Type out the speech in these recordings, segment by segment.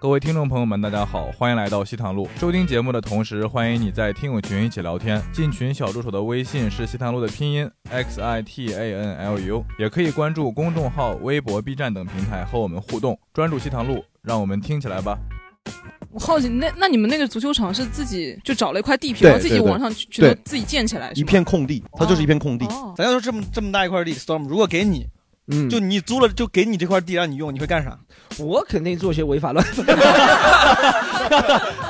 各位听众朋友们，大家好，欢迎来到西塘路。收听节目的同时，欢迎你在听友群一起聊天。进群小助手的微信是西塘路的拼音 x i t a n l u，也可以关注公众号、微博、B 站等平台和我们互动。专注西塘路，让我们听起来吧。我好奇，那那你们那个足球场是自己就找了一块地皮，然后自己往上去去对自己建起来，一片空地，它就是一片空地。哦，咱要说这么这么大一块地，Storm，如果给你，嗯，就你租了，就给你这块地让你用，你会干啥？我肯定做些违法乱纪。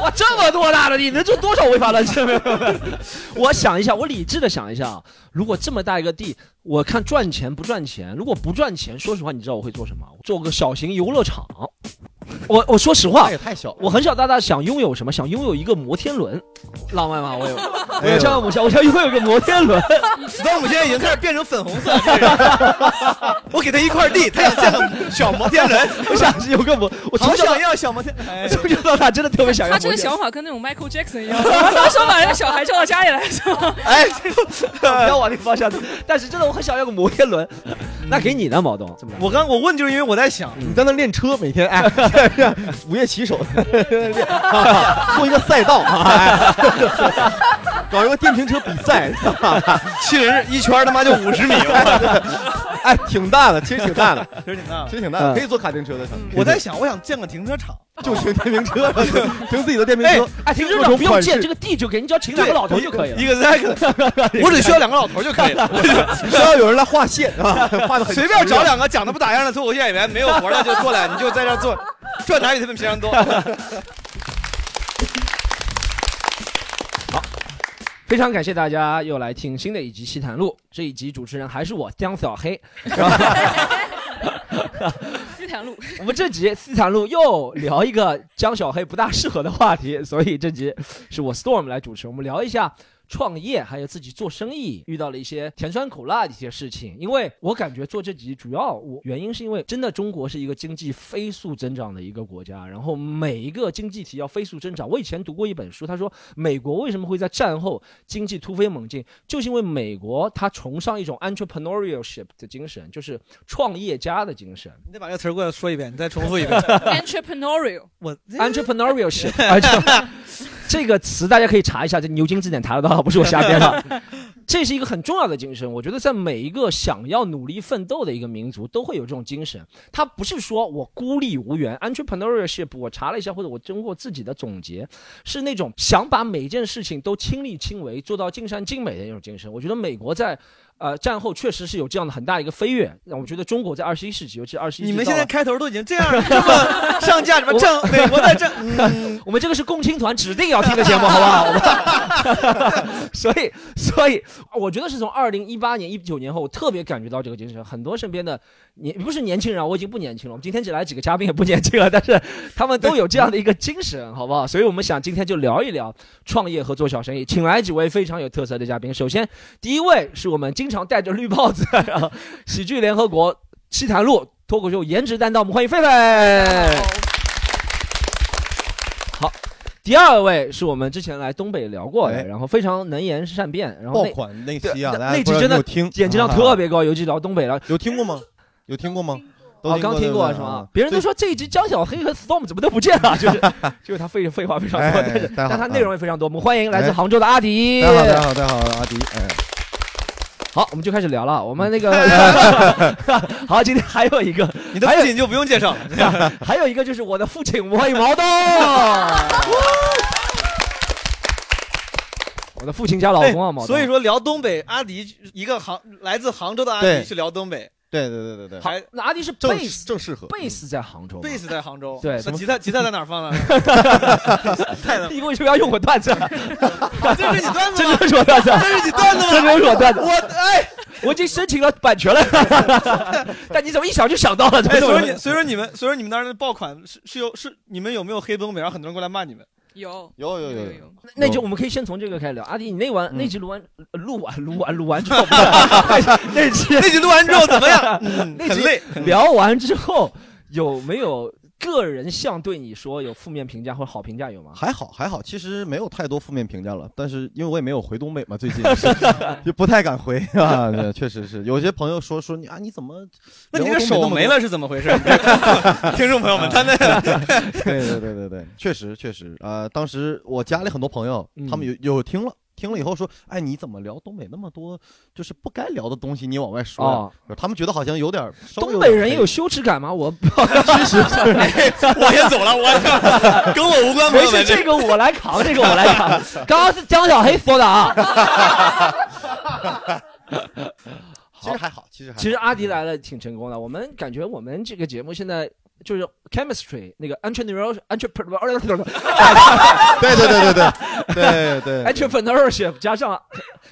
哇，这么多大的地，能做多少违法乱纪？没有我想一下，我理智的想一下啊，如果这么大一个地，我看赚钱不赚钱。如果不赚钱，说实话，你知道我会做什么？做个小型游乐场。我我说实话，也太小。我很小大大想拥有什么？想拥有一个摩天轮，浪漫吗？我有，我哎呦有这样的梦想，我想拥有一个摩天轮。Storm 现在已经开始变成粉红色我给他一块地，他想建个小摩天轮，我想有个摩，我从小要小摩天。哎从小到大真的特别想要他这个。想法跟那种 Michael Jackson 一样，他说把人家小孩叫到家里来，是吧？哎，不要往那个方向走。但是真的，我很想要个摩天轮。那给你呢，毛东？怎么？我刚我问就是因为我在想，你在那练车，每天哎，午夜骑手，做一个赛道，搞一个电瓶车比赛，七人一圈他妈就五十米，哎，挺大的，其实挺大的，其实挺大的。其实挺大的，嗯可以坐卡丁车的。我在想，我想建个停车场，就停电瓶车，停自己的电瓶哎车。哎，停车各场不用建，这个地就给你，只要请两个老头就可以了。一个我只需要两个老头就可以了，需要有人来画线啊，画的很随便找两个讲的不咋样的脱口秀演员，没有活的就过来，你就在这儿做，赚的还比他们平常多。非常感谢大家又来听新的一集《西谈录》，这一集主持人还是我江小黑。然后这条路，我们这集《西谈录》又聊一个江小黑不大适合的话题，所以这集是我 Storm 来主持。我们聊一下创业，还有自己做生意遇到了一些甜酸苦辣的一些事情。因为我感觉做这集主要我原因是因为真的中国是一个经济飞速增长的一个国家，然后每一个经济体要飞速增长。我以前读过一本书，他说美国为什么会在战后经济突飞猛进，就是因为美国它崇尚一种 entrepreneurship 的精神，就是创业家的精神。你得把这个词儿给我说一遍，你再重复一遍。entrepreneurial，我 entrepreneurship，这个词大家可以查一下，这牛津字典查得到，不是我瞎编的。这是一个很重要的精神，我觉得在每一个想要努力奋斗的一个民族都会有这种精神。它不是说我孤立无援，entrepreneurship 我查了一下，或者我经过自己的总结，是那种想把每件事情都亲力亲为，做到尽善尽美的那种精神。我觉得美国在呃战后确实是有这样的很大一个飞跃，那我觉得中国在二十一世纪，尤其二十一，你们现在开头都已经这样了，这么 上架什么？正美国在正，嗯，我们这个是共青团指定要听的节目，好不好？所以，所以我觉得是从二零一八年、一九年后，我特别感觉到这个精神。很多身边的年不是年轻人啊，我已经不年轻了。我们今天只来几个嘉宾也不年轻了，但是他们都有这样的一个精神，好不好？所以我们想今天就聊一聊创业和做小生意，请来几位非常有特色的嘉宾。首先，第一位是我们经常戴着绿帽子，然后喜剧联合国七谈路脱口秀颜值担当，我们欢迎狒狒。好，第二位是我们之前来东北聊过的，哎然后非常能言善辩，然后那爆款那期啊，对大家不知道那集真的有没有听，点击量啊特别高，尤其聊东北了。有听过吗？有听过吗？都哦，刚听过是吗？别人都说这一集江小黑和 Storm 怎么都不见了，就是 就是他废废话非常多，哎但是大家好但他内容也非常多。我们欢迎来自哎杭州的阿迪。大家好，大家好，大家好，阿迪，哎，好，我们就开始聊了。我们那个 好，今天还有一个，你的父亲就不用介绍了。还有一个就是我的父亲，我有毛豆。我的父亲加老公啊，毛所以说聊东北，阿迪一个杭来自杭州的阿迪去聊东北，对对对对对，还，那阿迪是正 base 正适合。base 在杭州吗，贝斯在杭州，对那 吉他吉他在哪儿放呢？太能，你为什么要用我段子？这是你段子这吗？这是我段子，这是你段子吗？就是我段子。我哎我已经申请了版权了，但你怎么一想就想到了？哎，这所以说你所以说你们所以说你们那儿的爆款是是有是你们有没有黑东北，然后很多人过来骂你们？有有有有有，有，那就我们可以先从这个开始聊。阿迪，你那完嗯那集录完呃录完录完录完之后，那集 那集录完之后怎么样？嗯，那集。聊完之后有没有个人像对你说有负面评价或者好评价有吗？还好还好，其实没有太多负面评价了。但是因为我也没有回东北嘛，最近 就不太敢回啊。对，确实是有些朋友说说你啊，你怎么？那你这手没了是怎么回事？听众朋友们，他那对对对对对，确实确实啊、当时我家里很多朋友，他们有有听了。听了以后说，哎，你怎么聊东北那么多，就是不该聊的东西，你往外说、哦他们觉得好像有点东北人有羞耻感吗？我其实 我先走了，我 跟我无关，没事，这个我来扛，这个我来扛。刚刚是江小黑说的啊。其实还好，其实其实阿迪来了挺成功的，我们感觉我们这个节目现在就是 chemistry 那个 entrepreneurship entrepreneur 对对对对对对对 entrepreneurship 加上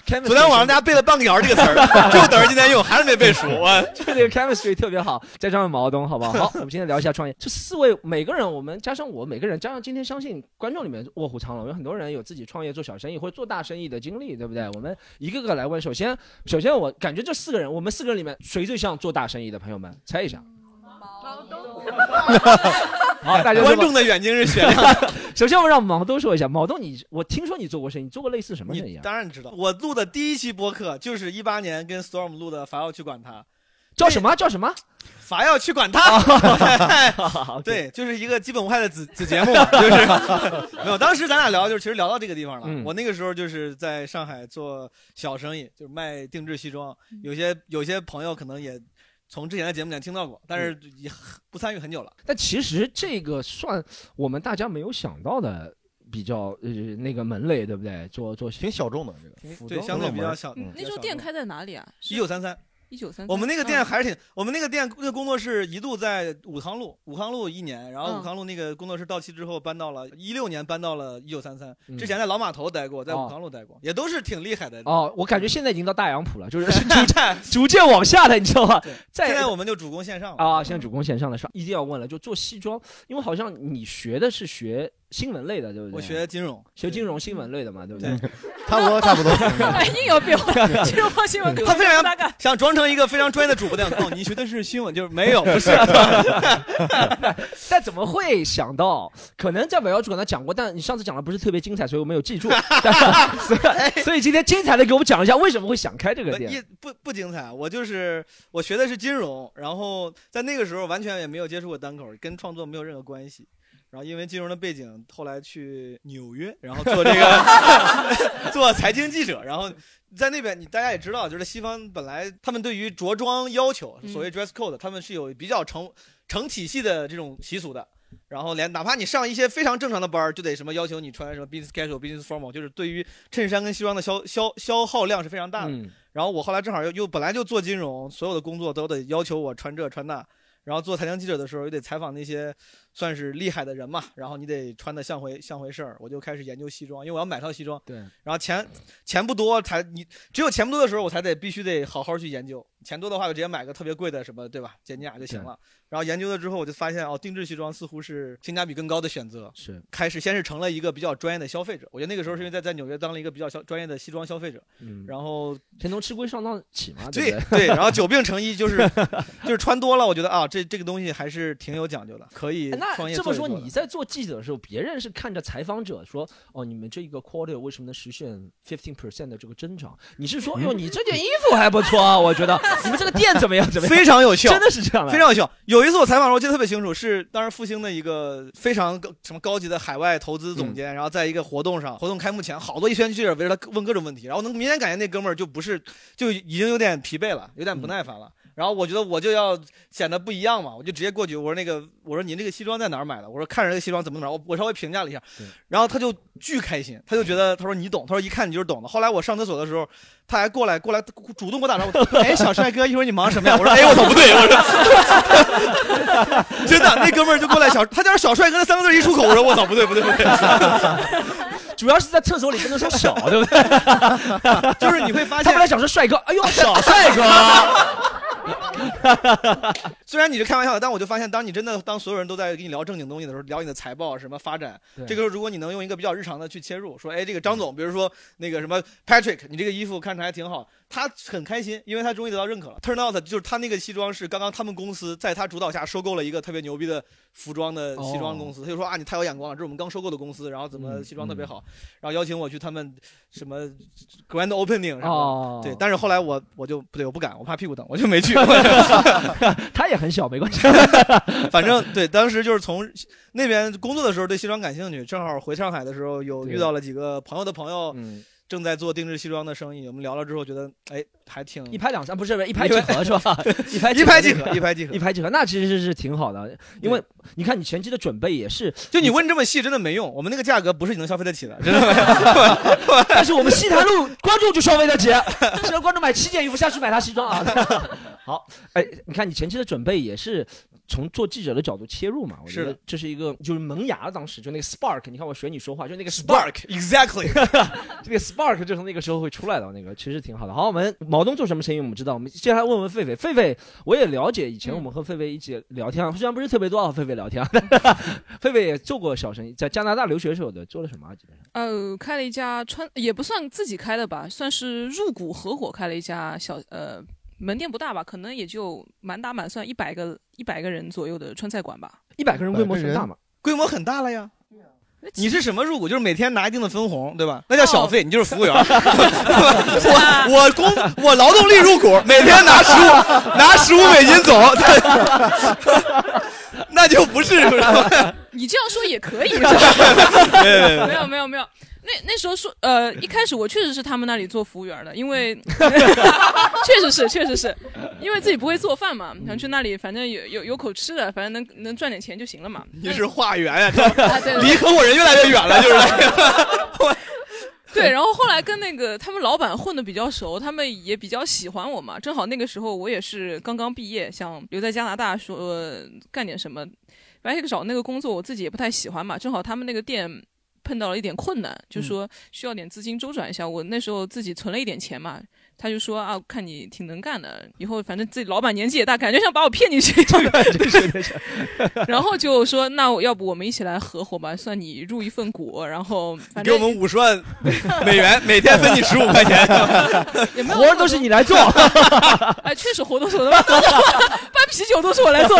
chemistry，昨天晚上大家背了半个小时这个词儿，就等着今天用，还是没背熟。啊 就这个 chemistry 特别好，再加上毛东，好不好？好，我们今天聊一下创业。这四位每个人，我们加上我，每个人加上今天，相信观众里面卧虎藏龙，有很多人有自己创业做小生意或者做大生意的经历，对不对？我们一个个来问。首先，首先我感觉这四个人，我们四个人里面谁最像做大生意的？朋友们猜一下。好，大家 观众的眼睛是雪亮的。首先，我们让毛东说一下。毛东你，我听说你做过生意，你做过类似什么生意你啊？当然知道，我录的第一期播客就是一八年跟 Storm 录的《法要去管他》，叫什么？叫什么？法要去管他。好，对，就是一个基本无害的子子节目嘛，就是没有。当时咱俩聊，就是其实聊到这个地方了。嗯我那个时候就是在上海做小生意，就是卖定制西装。嗯有些有些朋友可能也从之前的节目里面听到过，但嗯是也不参与很久了。但其实这个算我们大家没有想到的比较呃那个门类，对不对？做做挺小众的这个。对，相对比较小。嗯那时候店开在哪里啊？一九三三。一九三，我们那个店嗯还是挺，我们那个店那个工作室一度在武康路，武康路一年，然后嗯武康路那个工作室到期之后搬到了一六年，搬到了一九三三。嗯之前在老码头待过，在哦武康路待过，也都是挺厉害的。哦，我感觉现在已经到大洋浦了，就是 逐渐 逐渐往下的，你知道吧？在现在我们就主攻线上了。啊，现在主攻线上的是吧？一定要问了，就做西装，因为好像你学的是学新闻类的，对不对？我学金融，学金融新闻类的嘛，对不对？差不多差不多。哎，硬要变换，金融新闻他非常想装成一个非常专业的主播那样。哦，你学的是新闻，就是没有，不是。但怎么会想到？可能在尾要主跟他讲过，但你上次讲的不是特别精彩，所以我没有记住。所 以所以今天精彩的给我们讲一下为什么会想开这个一店。不不精彩，我就是我学的是金融，然后在那个时候完全也没有接触过单口，跟创作没有任何关系。然后因为金融的背景，后来去纽约，然后做这个 做财经记者，然后在那边你大家也知道，就是西方本来他们对于着装要求，所谓 dress code，他们是有比较成成体系的这种习俗的。然后连哪怕你上一些非常正常的班儿，就得什么要求你穿什么 business casual、business formal，就是对于衬衫跟西装的消消消耗量是非常大的。嗯然后我后来正好又又本来就做金融，所有的工作都得要求我穿这穿那。然后做财经记者的时候，又得采访那些算是厉害的人嘛，然后你得穿的像回像回事儿。我就开始研究西装，因为我要买套西装。对。然后钱钱不多，才你只有钱不多的时候，我才得必须得好好去研究。钱多的话，我直接买个特别贵的什么，对吧？简尼雅就行了。然后研究了之后，我就发现哦，定制西装似乎是性价比更高的选择。是。开始先是成了一个比较专业的消费者。我觉得那个时候是因为在在纽约当了一个比较消专业的西装消费者。嗯。然后先从吃亏上当起嘛。对对对，然后久病成医，就是 就是穿多了，我觉得啊，这这个东西还是挺有讲究的，可以创那这么说，你在做记者的时候，别人是看着采访者说，哦，你们这一个 quarter 为什么能实现 fifteen percent 的这个增长？你是说，哟，你这件衣服还不错啊，我觉得你们这个店怎么样？怎么样？非常有效，真的是这样的，非常有效。有一次我采访的时候，我记得特别清楚，是当时复兴的一个非常什么高级的海外投资总监，然后在一个活动上，活动开幕前，好多一圈记者围着他问各种问题，然后能明显感觉那哥们儿就不是，就已经有点疲惫了，有点不耐烦了。然后我觉得我就要显得不一样嘛，我就直接过去，我说那个，我说您这个西装在哪儿买的？我说看着这个西装怎么怎么着，我我稍微评价了一下，然后他就巨开心，他就觉得他说你懂，他说一看你就是懂的。后来我上厕所的时候，他还过来过来主动给我打招呼，哎，小帅哥，一会儿你忙什么呀？我说哎，我操，不对，我说 真的，那哥们儿就过来小，他叫小帅哥那三个字一出口，我说我操，不对不对不对，主要是在厕所里不能说小，对不对？就是你会发现，他本来想说帅哥，哎呦，小帅哥。虽然你是开玩笑的，但我就发现，当你真的当所有人都在跟你聊正经东西的时候，聊你的财报什么发展，对。这个时候如果你能用一个比较日常的去切入，说，哎，这个张总，比如说那个什么 Patrick，你这个衣服看着还挺好，他很开心，因为他终于得到认可了。Turn out 就是他那个西装是刚刚他们公司在他主导下收购了一个特别牛逼的服装的西装公司，他就说啊，你太有眼光了，这是我们刚收购的公司，然后怎么嗯西装特别好，然后邀请我去他们什么 grand opening 什么。哦，对，但是后来我我就不对，我不敢，我怕屁股疼，我就没去。他也很小，没关系。反正对，当时就是从那边工作的时候对西装感兴趣，正好回上海的时候有遇到了几个朋友的朋友嗯，正在做定制西装的生意，我们聊了之后觉得哎还挺一拍两散，不是不是 一拍即合是吧？一拍一拍即即合，一拍即合一。拍即合，那其实是挺好的，因为你看你前期的准备也是，就你问这么细真的没用，我们那个价格不是你能消费得起的，真的没。但是我们西坛路观众就消费得起，现在观众买七件衣服下去买他西装啊。好，哎，你看你前期的准备也是从做记者的角度切入嘛，我觉得这是一个就是萌芽，当时就那个 spark，你看我学你说话，就那个 spark，Spark exactly，这个 spark 就从那个时候会出来的，那个其实挺好的。好，我们毛东做什么生意我们知道，我们接下来问问狒狒，狒狒我也了解，以前我们和狒狒一起聊天，啊，虽然不是特别多啊，和狒狒聊天啊，狒狒也做过小生意，在加拿大留学时候的做了什么啊？基本上呃，开了一家川，也不算自己开的吧，算是入股合伙开了一家小呃门店不大吧，可能也就满打满算一百个一百个人左右的川菜馆吧。一百个人规模很大嘛，规模很大了呀。你是什么入股？就是每天拿一定的分红，对吧？那叫小费，你就是服务员。我我工我劳动力入股，每天拿十五拿十五美金走，那就不是？你这样说也可以，没有没有没有没有没有。那那时候说，呃，一开始我确实是他们那里做服务员的，因为 确实是确实是，因为自己不会做饭嘛，想去那里，反正有有有口吃的，反正能能赚点钱就行了嘛。你是化缘呀，离合伙人越来越远了，就是。对，然后后来跟那个他们老板混的比较熟，他们也比较喜欢我嘛。正好那个时候我也是刚刚毕业，想留在加拿大说、呃干点什么。本来找那个工作我自己也不太喜欢嘛，正好他们那个店碰到了一点困难，就说需要点资金周转一下。我那时候自己存了一点钱嘛，他就说啊，看你挺能干的，以后反正自己老板年纪也大，感觉想把我骗进去，然后就说那我要不我们一起来合伙吧，算你入一份股，然后给我们五十万美元，每天分你十五块钱。也没有活儿都是你来做，哎，确实活动是我的，搬啤酒都是我来做。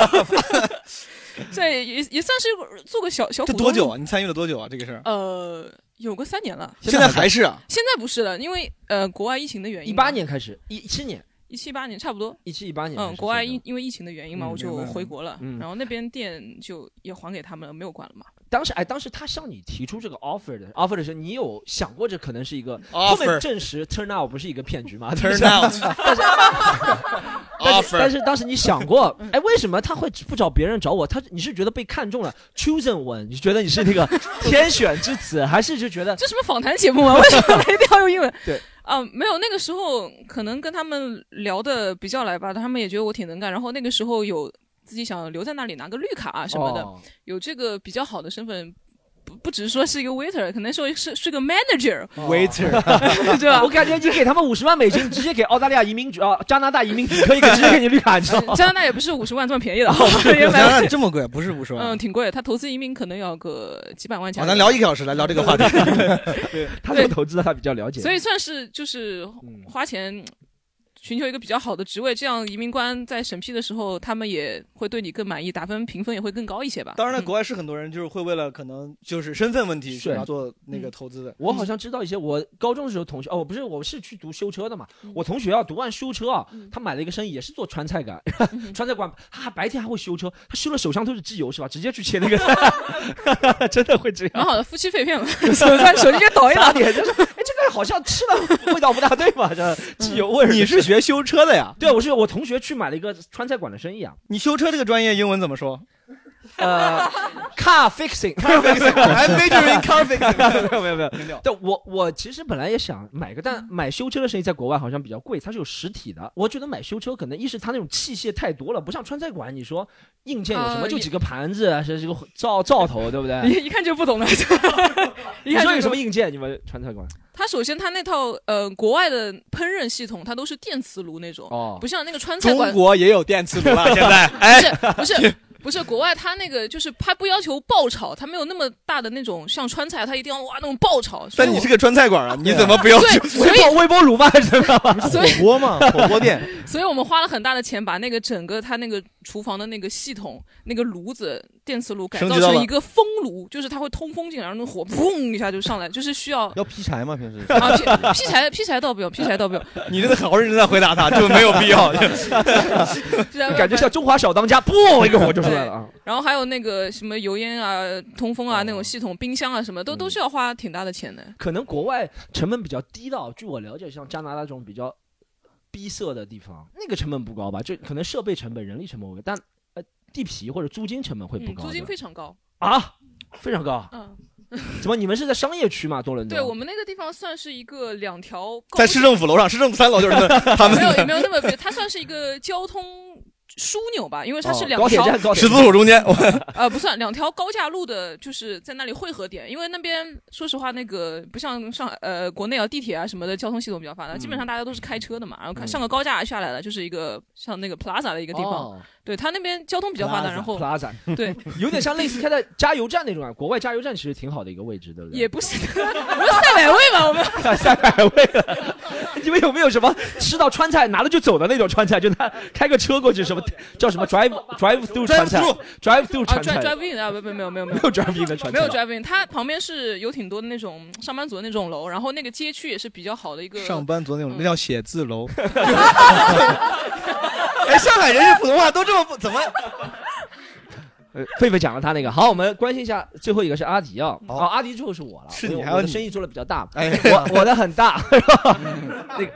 这也也算是做个小小股东。这多久啊？你参与了多久啊？这个事儿呃，有个三年了。现在还是啊？现在不是了，因为呃，国外疫情的原因。一八，年开始，一七年，一七八年差不多。一七一八年，嗯，国外因因为疫情的原因嘛，嗯我就明白回国了。嗯然后那边店就也还给他们了，没有管了嘛。当时哎，当时他向你提出这个 offer 的 offer 的时候，你有想过这可能是一个 Offer 后面证实 turn out 不是一个骗局吗 Turn out 但是 但是 offer 但是当时你想过，哎，为什么他会不找别人找我？他你是觉得被看中了，chosen one？你觉得你是那个 天选之子，还是就觉得这什么访谈节目吗？为什么一定要用英文？对。啊、没有，那个时候可能跟他们聊的比较来吧，他们也觉得我挺能干，然后那个时候有自己想留在那里拿个绿卡啊什么的，哦有这个比较好的身份，不不只是说是一个 waiter，可能说是是个 manager，waiter，对吧我？感觉你给他们五十万美金，直接给澳大利亚移民局啊，加拿大移民局可以给直接给你绿卡，你知道吗？加拿大也不是五十万这么便宜的，哦原加拿来大这么贵，不是五十万。嗯挺贵的，他投资移民可能要个几百万加好，元。咱聊一个小时来聊这个话题。对他做投资的他比较了解，所以算是就是嗯花钱寻求一个比较好的职位，这样移民官在审批的时候，他们也会对你更满意，打分评分也会更高一些吧。当然了，嗯国外是很多人就是会为了可能就是身份问题是去要做那个投资的。我好像知道一些，我高中的时候同学哦，不是，我是去读修车的嘛。嗯我同学啊，读完修车啊，他买了一个生意，也是做川菜馆，嗯 川菜馆，他白天还会修车，他修了手上都是机油是吧？直接去切那个，真的会这样。蛮好的，夫妻肺片嘛，手上手机就倒一倒。打脸就是，哎，这个好像吃了味道不大对嘛，这机油味儿。你是学修车的呀？对，我是我同学去买了一个川菜馆的生意啊，你修车这个专业英文怎么说呃，car fixing。？I'm majoring in car fixing。没有没有没有，但我我其实本来也想买个，但买修车的生意在国外好像比较贵，它是有实体的。我觉得买修车可能一是它那种器械太多了，不像川菜馆，你说硬件有什么，啊就几个盘子，啊是这个灶灶头，对不对？一一看就不懂的，一看就你说有什么硬件？你们川菜馆？它首先它那套呃国外的烹饪系统，它都是电磁炉那种，哦不像那个川菜馆中国也有电磁炉了，现在哎，不是不 是不是国外，他那个就是他不要求爆炒，他没有那么大的那种像川菜，他一定要哇那种爆炒。但你是个川菜馆啊，你怎么不要求？对，所以微波微波炉嘛，是吧？所以火锅嘛，火锅店，所以我们花了很大的钱把那个整个他那个厨房的那个系统、那个炉子、电磁炉改造成一个风炉，就是它会通风进来，然后那火 砰一下就上来，就是需要要劈柴吗？平时啊劈劈柴劈柴倒不用，劈柴倒不用，你真的好认真在回答他，就没有必要。感觉像中华小当家，嘣一个火就出来了啊！然后还有那个什么油烟啊、通风啊、那种系统、冰箱啊什么，都嗯都是要花挺大的钱的。可能国外成本比较低的，据我了解，像加拿大这种比较逼仄的地方，那个成本不高吧？就可能设备成本、人力成本会，但呃地皮或者租金成本会不嗯，高。租金非常高。啊，非常高。嗯，怎么你们是在商业区嘛？多伦多？对我们那个地方算是一个两条在市政府楼上，市政府三楼就是他们没有也没有那么别，它算是一个交通枢纽吧，因为它是哦两条、高铁站，高铁十字路中间，呃不算两条高架路的，就是在那里汇合点。因为那边说实话，那个不像上海呃国内啊地铁啊什么的交通系统比较发达，基本上大家都是开车的嘛，然后看嗯上个高架下来了，就是一个像那个 Plaza 的一个地方。哦对它那边交通比较发达，然后 Plaza 对 有点像类似开在加油站那种啊。国外加油站其实挺好的一个位置，对不对？也不是，我们赛百味嘛，我们三百位了。你们有没有什么吃到川菜拿了就走的那种川菜？就他开个车过去，什么 叫什么 drive drive through 川菜 drive through 啊川菜 drive in 啊，不不没有没有没有没有 drive in 的川菜，没有 drive in，它旁边是有挺多的那种上班族的那种楼，然后那个街区也是比较好的一个。上班族那种，嗯那叫写字楼。哎，上海人是普通话都这么不怎么？呃，狒狒讲了他那个，好，我们关心一下最后一个是阿迪啊，哦，阿迪最后是我了，是你还有你我的生意做的比较大，哎，我我的很大？那个。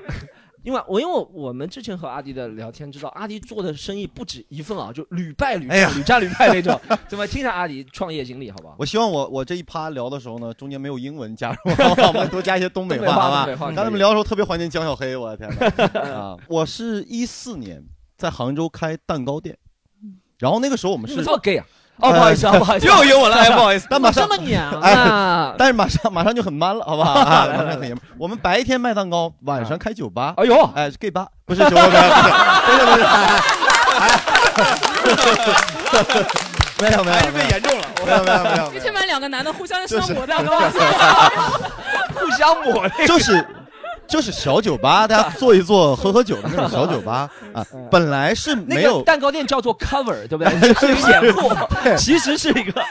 因为我因为我们之前和阿迪的聊天知道，阿迪做的生意不止一份啊，就屡败屡哎呀战，屡战屡败那种。怎么听一下阿迪创业经历，好不好？我希望我我这一趴聊的时候呢，中间没有英文加入，好吧我们多加一些东北话，好吧东北？话刚才我们聊的时候特别怀念江小黑，我的天哪！啊，我是一四年在杭州开蛋糕店，然后那个时候我们是你们这么 gay 啊？哦，不好意思啊，不好意思，又有英文了，哎，不好意思。但马上这么娘啊！但是马上马上就很 man 了，好不好？啊，马上很爷们。我们白天卖蛋糕，晚上开酒吧。哎呦，哎，gay 吧，不是酒吧，不是不是不是，没有没有还是被没有严重了。没有没有没有一没天班两个男的互相抹蛋糕，互相抹就是就是小酒吧，大家坐一坐，喝喝酒的那种小酒吧 啊。本来是没有个，蛋糕店叫做 cover，对不对？是掩护，其实是一个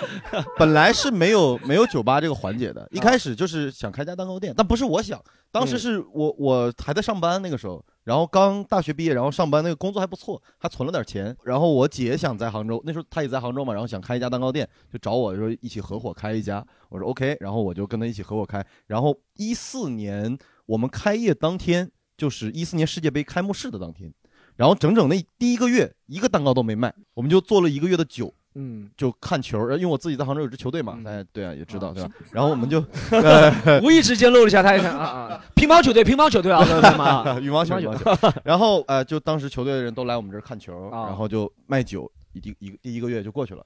本来是没有没有酒吧这个环节的。一开始就是想开家蛋糕店，但不是我想，当时是我我还在上班那个时候，然后刚大学毕业，然后上班那个工作还不错，还存了点钱。然后我姐想在杭州，那时候她也在杭州嘛，然后想开一家蛋糕店，就找我说一起合伙开一家。我说 OK，然后我就跟她一起合伙开。然后一四年我们开业当天，就是一四年世界杯开幕式的当天。然后整整那第一个月，一个蛋糕都没卖，我们就做了一个月的酒，嗯，就看球，呃因为我自己在杭州有支球队嘛，嗯大家对啊也知道啊对吧？然后我们就呃 无意之间露了一下他一看啊啊，乒乓球队，乒乓球队啊，朋友们啊，羽毛球，羽毛球。然后呃，就当时球队的人都来我们这儿看球，啊然后就卖酒，一第一个第一个月就过去了，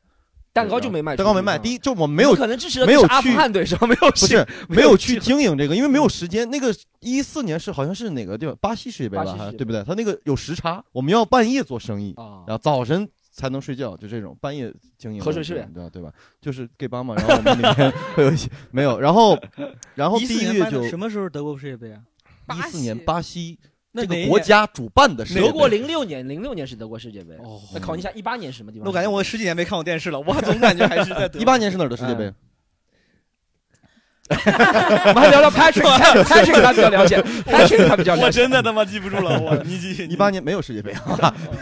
蛋糕就没卖，蛋糕没卖。第一就我们没有可能支持的没有阿富去汗队是吧？没有不是没有去经营这个，因为没有时间。那个一四年是好像是哪个地方巴西世界杯吧对不对？他那个有时差，我们要半夜做生意，啊然后早晨才能睡觉，就这种半夜经营的。喝水是呗对吧？对吧？就是 gay 吧嘛，然后我们里面会有一些没有，然后然后第一个月就什么时候德国世界杯啊？一四年巴西这个国家主办的世界杯德国零六年，零六年是德国世界杯。哦那考虑一下，一八年是什么地方？我感觉我十几年没看过电视了，我总感觉还是在德 一八年是哪儿的世界杯？我们还聊聊 Patrick，Patrick 他比较了解，Patrick 他比较了解。我真的他妈记不住了，我 你记一八年没有世界杯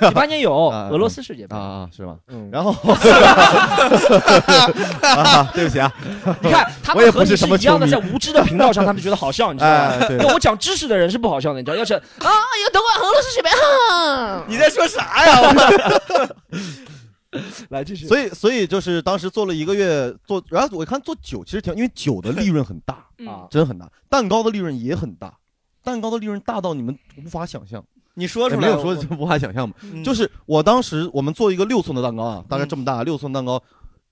一八年有啊俄罗斯世界杯啊，啊，是吗？嗯，然后啊，对不起啊，你看他们和你是一样的，在无知的频道上，他们觉得好笑，你知道吗？我讲知识的人是不好笑的，你知道？要是啊，有德国俄罗斯世界杯，哈，你在说啥呀？我 来继续。所以所以就是当时做了一个月做，然后我看做酒其实挺，因为酒的利润很大，嗯啊，真很大，蛋糕的利润也很大，蛋糕的利润大到你们无法想象，你说出来，也没有说我无法想象嘛。嗯就是我当时我们做一个六寸的蛋糕啊，大概这么大，六寸蛋糕，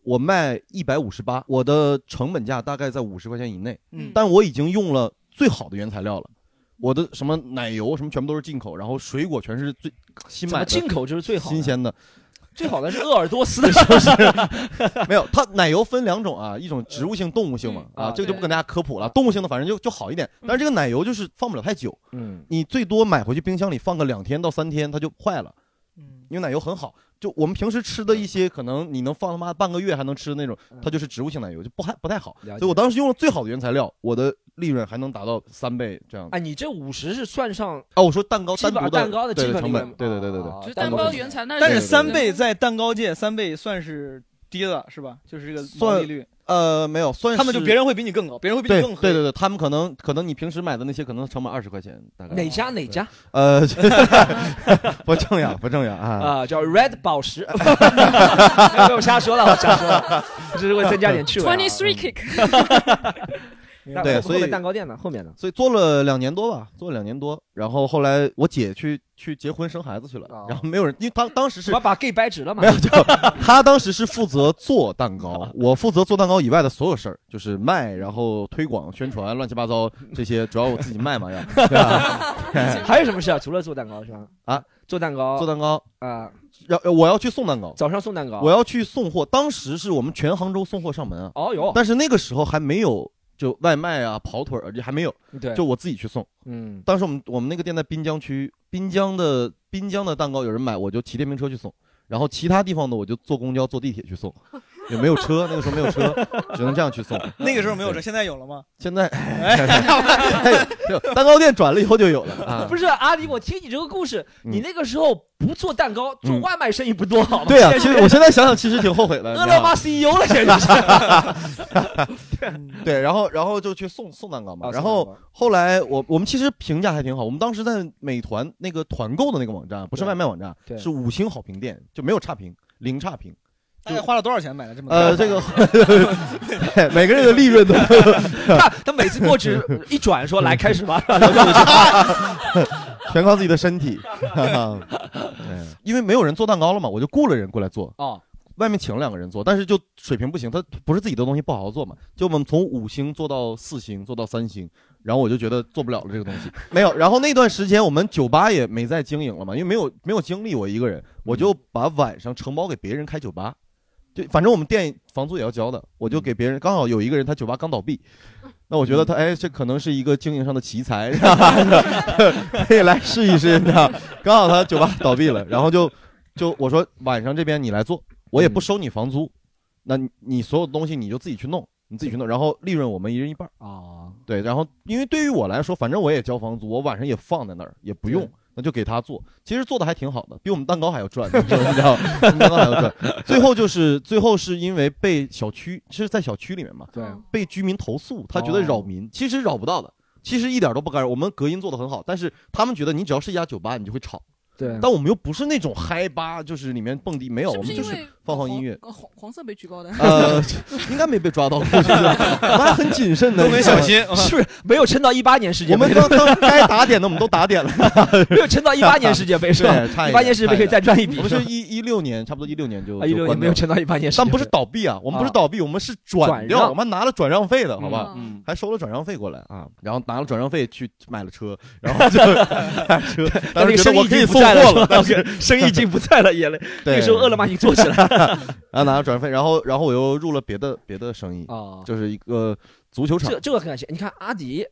我卖一百五十八，我的成本价大概在五十块钱以内，嗯但我已经用了最好的原材料了。我的什么奶油什么全部都是进口，然后水果全是最新买的进口就是最好的新鲜的，最好的是鄂尔多斯的，是不是？没有，它奶油分两种啊，一种植物性、动物性嘛啊，这个就不跟大家科普了。动物性的反正就就好一点，但是这个奶油就是放不了太久，嗯，你最多买回去冰箱里放个两天到三天，它就坏了。嗯因为奶油很好，就我们平时吃的一些，可能你能放他妈半个月还能吃的那种，它就是植物性奶油，就不还不太好。所以我当时用了最好的原材料，我的利润还能达到三倍这样。哎，你这五十是算上哦，我说蛋糕单独的蛋糕的对基本，成本对对对对对啊就是蛋糕原材，那但是对对三倍在蛋糕界三倍算是低了，是吧？就是这个毛算利率，呃，没有，算是他们就别人会比你更高，别人会比你更对对对，他们可能可能你平时买的那些可能成本二十块钱，大概哪家哪家呃，不正呀，不正呀啊！啊？叫 Red 宝石，没有瞎说了，我瞎说了，只是会增加点趣味啊。Twenty Three Kick，那对所以蛋糕店呢？后面呢？所以做了两年多吧，做了两年多，然后后来我姐去去结婚生孩子去了，哦然后没有人，因为当当时是我把 gay 掰直了嘛没？有，就她当时是负责做蛋糕，我负责做蛋糕以外的所有事儿，就是卖，然后推广、宣传，乱七八糟这些，主要我自己卖嘛要，对吧？还有什么事啊？除了做蛋糕是吧？啊，做蛋糕，做蛋糕，啊，要我要去送蛋糕，早上送蛋糕。我要去送货，当时是我们全杭州送货上门啊，哦哟，但是那个时候还没有就外卖啊、跑腿儿这还没有，对，就我自己去送。嗯，当时我们我们那个店在滨江区，滨江的滨江的蛋糕有人买，我就骑电瓶车去送，然后其他地方的我就坐公交、坐地铁去送，也没有车，那个时候没有车，只能这样去送。那个时候没有车，现在有了吗？现在 就蛋糕店转了以后就有了啊。不是阿迪，我听你这个故事，嗯你那个时候不做蛋糕，做嗯外卖生意不多好吗？对啊，其实我现在想想，其实挺后悔的。饿了么 CEO 了，现在是。对，然后然后就去送送蛋糕嘛。啊然后后来我我们其实评价还挺好，我们当时在美团那个团购的那个网站，不是外卖网站，是五星好评店，就没有差评，零差评。大概花了多少钱买了这么多？呃，这个 每个人的利润都 他他每次过去一转说来开始吧，全靠自己的身体。因为没有人做蛋糕了嘛，我就雇了人过来做。哦，外面请了两个人做，但是就水平不行，他不是自己的东西不好好做嘛。就我们从五星做到四星，做到三星，然后我就觉得做不了了这个东西，没有。然后那段时间我们酒吧也没再经营了嘛，因为没有没有精力，我一个人，我就把晚上承包给别人开酒吧。就反正我们店房租也要交的，我就给别人。刚好有一个人他酒吧刚倒闭，那我觉得他哎，这可能是一个经营上的奇才，可以来试一试。你知道刚好他酒吧倒闭了，然后就就我说晚上这边你来做，我也不收你房租，那你你所有东西你就自己去弄，你自己去弄，然后利润我们一人一半儿。啊，对，然后因为对于我来说，反正我也交房租，我晚上也放在那儿，也不用对，那就给他做。其实做的还挺好的，比我们蛋糕还要赚，你知道吗？比我们蛋糕还要赚。最后就是最后是因为被小区，是在小区里面嘛，对，被居民投诉，他觉得扰民，其实扰不到的。其实一点都不干扰，我们隔音做的很好，但是他们觉得你只要是一家酒吧，你就会吵。对，但我们又不是那种嗨吧，就是里面蹦迪没有，我们就是放放音乐。黄黄黄色被举报的？呃，应该没被抓到，我觉得我们还很谨慎的，都没小心。是不是没有撑到一八年世界杯？我们当当该打点的我们都打点了，没有撑到一八年世界杯是吧？一八年世界杯可以再赚一笔。我们是一一六年，差不多一六年就啊，一六年没有撑到一八年但不是倒闭啊，我们不是倒闭，我们是转让我们拿了转让费的，好吧？嗯，还收了转让费过来啊，然后拿了转让费去买了车，然后就 买车，当时觉得但是生意我可以送已经不在货了，生意已经不在了，也那对个时候饿了么已经做起来了 然后拿到转让费，然后然后我又入了别的别的生意，啊。就是一个足球场这，这个很感谢，你看阿迪，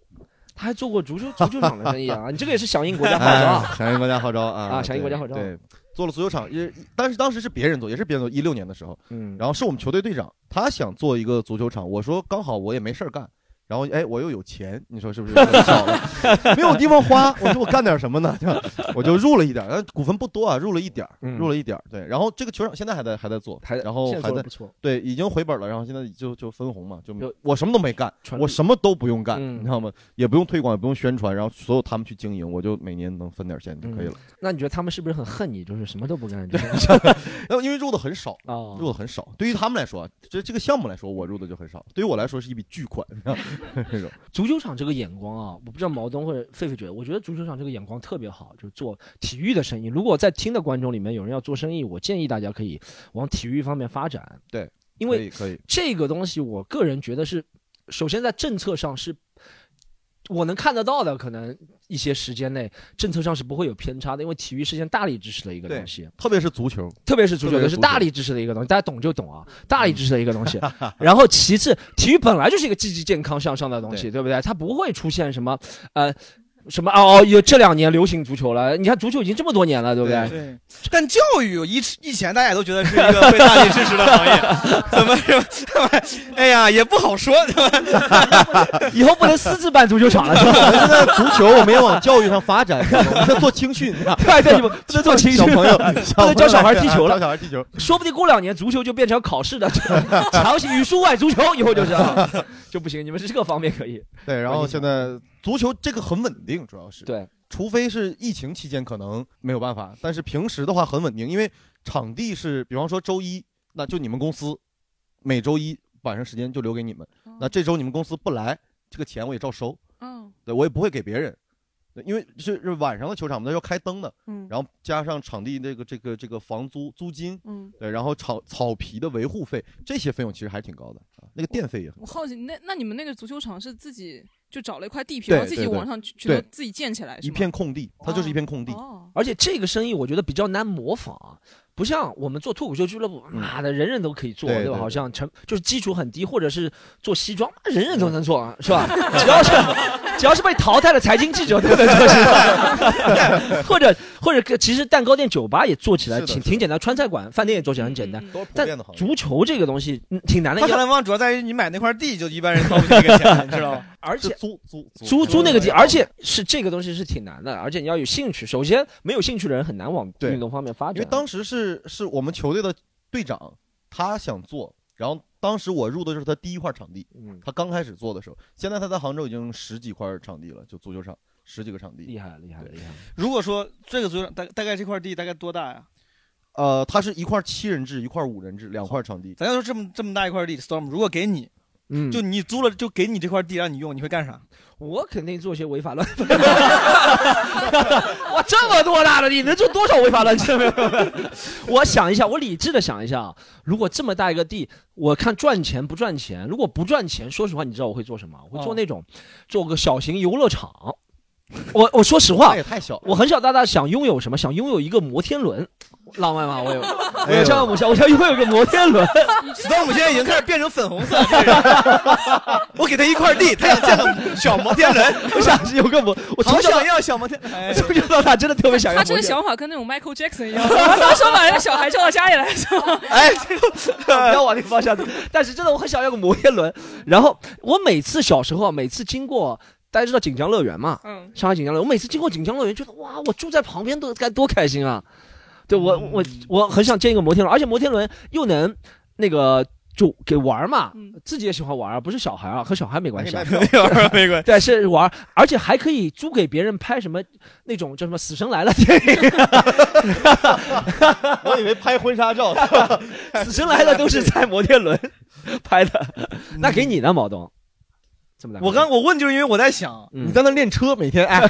他还做过足球 足球场的生意啊，你这个也是响应国家号召响应国家号召啊啊响应国家号召对，对做了足球场，也但是当时是别人做，也是别人做，一六年的时候，嗯，然后是我们球队队长，他想做一个足球场，我说刚好我也没事儿干，然后哎我又有钱，你说是不是少了？没有地方花，我说我干点什么呢？就我就入了一点儿，但股份不多啊，入了一点儿，嗯入了一点儿，对。然后这个球场现在还在还在做，还然后还在不错，对已经回本了，然后现在就就分红嘛，就就我什么都没干，我什么都不用干，嗯你知道吗？也不用推广，也不用宣传，然后所有他们去经营，我就每年能分点钱就可以了。那你觉得他们是不是很恨你？就是什么都不干，就因为入的很少。啊入的很少，对于他们来说啊，这这个项目来说，我入的就很少。对于我来说是一笔巨款，你知道吗这种。足球场这个眼光啊，我不知道毛东或者狒狒觉得，我觉得足球场这个眼光特别好，就是做体育的生意。如果在听的观众里面有人要做生意，我建议大家可以往体育方面发展。对，因为可以，这个东西，我个人觉得是，首先在政策上是我能看得到的，可能一些时间内政策上是不会有偏差的，因为体育是件大力支持的一个东西，特别是足球，特别是足球，是大力支持的一个东西，大家懂就懂啊，大力支持的一个东西。然后其次，体育本来就是一个积极健康向上的东西，对对不对？它不会出现什么呃。什么哦哦？有这两年流行足球了，你看足球已经这么多年了，对不对？对，但教育以以前大家都觉得是一个被大力支持的行业，怎么是？哎呀，也不好说，对吧？以后不能私自办足球场了，是我吧？们现在足球我们要往教育上发展，我们要做青训，对对，你们不能做青训小朋友，不能教小孩踢球了教小孩踢球。说不定过两年足球就变成考试的强行语数外足球，以后就是啊就不行。你们是这个方面可以，对，然后现在足球这个很稳定，主要是对，除非是疫情期间可能没有办法，但是平时的话很稳定，因为场地是，比方说周一，那就你们公司每周一晚上时间就留给你们，那这周你们公司不来，这个钱我也照收，嗯。对我也不会给别人，对因为是是晚上的球场，我们那要开灯的，嗯。然后加上场地这个这个这个房租租金，嗯，对，然后草草皮的维护费，这些费用其实还挺高的啊，那个电费也很我好奇，那那你们那个足球场是自己就找了一块地皮，然后自己往上去对自己建起来，一片空地，它就是一片空地，哦，而且这个生意我觉得比较难模仿啊，不像我们做脱口秀俱乐部，妈的，人人都可以做，对吧好像成就是基础很低，或者是做西装，人人都能做，啊，是吧？只要是只要是被淘汰的财经记者都能做，是吧？或者或者其实蛋糕店、酒吧也做起来挺挺简单，川菜馆、饭店也做起来很简单。但。足球这个东西嗯挺难的，要他看来方主要在于你买那块地，就一般人掏不起这个钱，你知道吗？而且租租租租那个地，而且是这个东西是挺难的，而且你要有兴趣。首先，没有兴趣的人很难往运动方面发展。因为当时是是我们球队的队长，他想做，然后当时我入的就是他第一块场地，嗯，他刚开始做的时候，现在他在杭州已经十几块场地了，就足球场十几个场地。厉害厉害厉害。如果说这个足球场大大概这块地大概多大呀？呃，它是一块七人制，一块五人制，两块场地。咱要说这么这么大一块地，Storm 如果给你，嗯，就你租了，就给你这块地让你用，你会干啥？我肯定做些违法乱纪。哇，这么多大的地，能做多少违法乱纪？我想一下，我理智的想一下啊，如果这么大一个地，我看赚钱不赚钱。如果不赚钱，说实话，你知道我会做什么？我会做哦那种，做个小型游乐场。我我说实话那，也太小。我很小大大想拥有什么？想拥有一个摩天轮，浪漫吗？我有，我有这样的梦想，我想拥有个摩天轮。Storm 现在已经开始变成粉红色 我给他一块地，他想建个小摩天轮，我想有个摩，我从小要小摩天，哎从小到大真的特别想要他这个。想法跟那种 Michael Jackson 一样，他说把那个小孩叫到家里来，是吧？哎，不要往那个方向走。但是真的，我很想要个摩天轮。然后我每次小时候啊，每次经过，大家知道锦江乐园嘛？嗯，上海锦江乐园，我每次经过锦江乐园，觉得哇，我住在旁边都该多开心啊！对我，我我很想建一个摩天轮，而且摩天轮又能那个就给玩嘛，嗯自己也喜欢玩啊，不是小孩啊，和小孩没关系啊。没关系。对，是玩，而且还可以租给别人拍什么那种叫什么《死神来了》电影，我以为拍婚纱照。《死神来了》都是在摩天轮拍的。那给你呢，毛东？这么大？我刚我问就是因为我在想，嗯你在那练车，每天哎，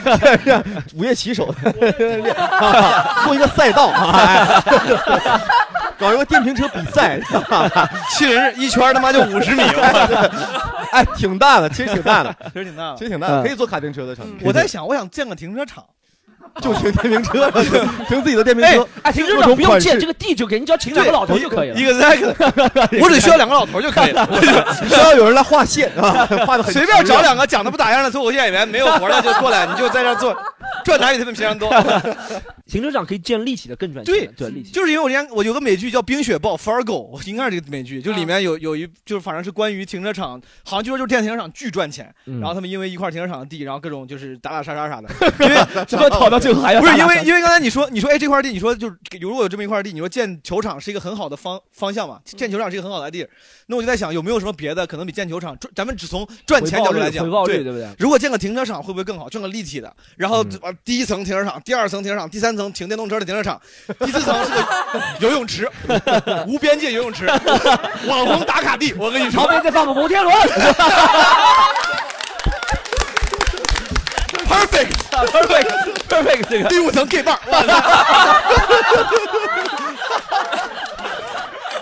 午夜骑手，练 做一个赛道，哎搞一个电瓶车比赛，其实一圈他妈就五十米，哎，挺大的，其实挺大的，其实挺大的。其实挺大的，嗯可以坐卡丁车的场地。我在想，我想建个停车场，就停电瓶车，停自己的电瓶哎车。哎，停车场不用建，这个地就给你，只要请两个老头就可以了一。个 Zack，我只需要两个老头就可以了。需要有人来画线啊，画的很随便找两个讲的不咋样的脱口秀演员，没有活了就过来，你就在这儿做，赚钱比他们平常多。停车场可以建立体的更赚钱。对对，立体。就是因为我之前我有个美剧叫《冰雪暴》（Fargo），应该是这个美剧，就里面有有一就是反正是关于停车场，好像据说就是电停车场巨赚钱，嗯然后他们因为一块停车场的地，然后各种就是打打杀杀啥的，因为怎么跑到 最后还要不是因为因为刚才你说你说哎这块地你说就是如果有这么一块地，你说建球场是一个很好的方方向嘛，建球场是一个很好的地儿，那我就在想有没有什么别的可能比建球场赚，咱们只从赚钱角度来讲，回报率对。对不对？如果建个停车场会不会更好？建个立体的，然后嗯第一层停车场、第二层停车场、第三层停电动车的停车场，第四层是个游泳池，无边界游泳池，网红打卡地。我跟你说旁说边再放个摩天轮。，perfect，perfect perfect 这个第五层 K 棒，哇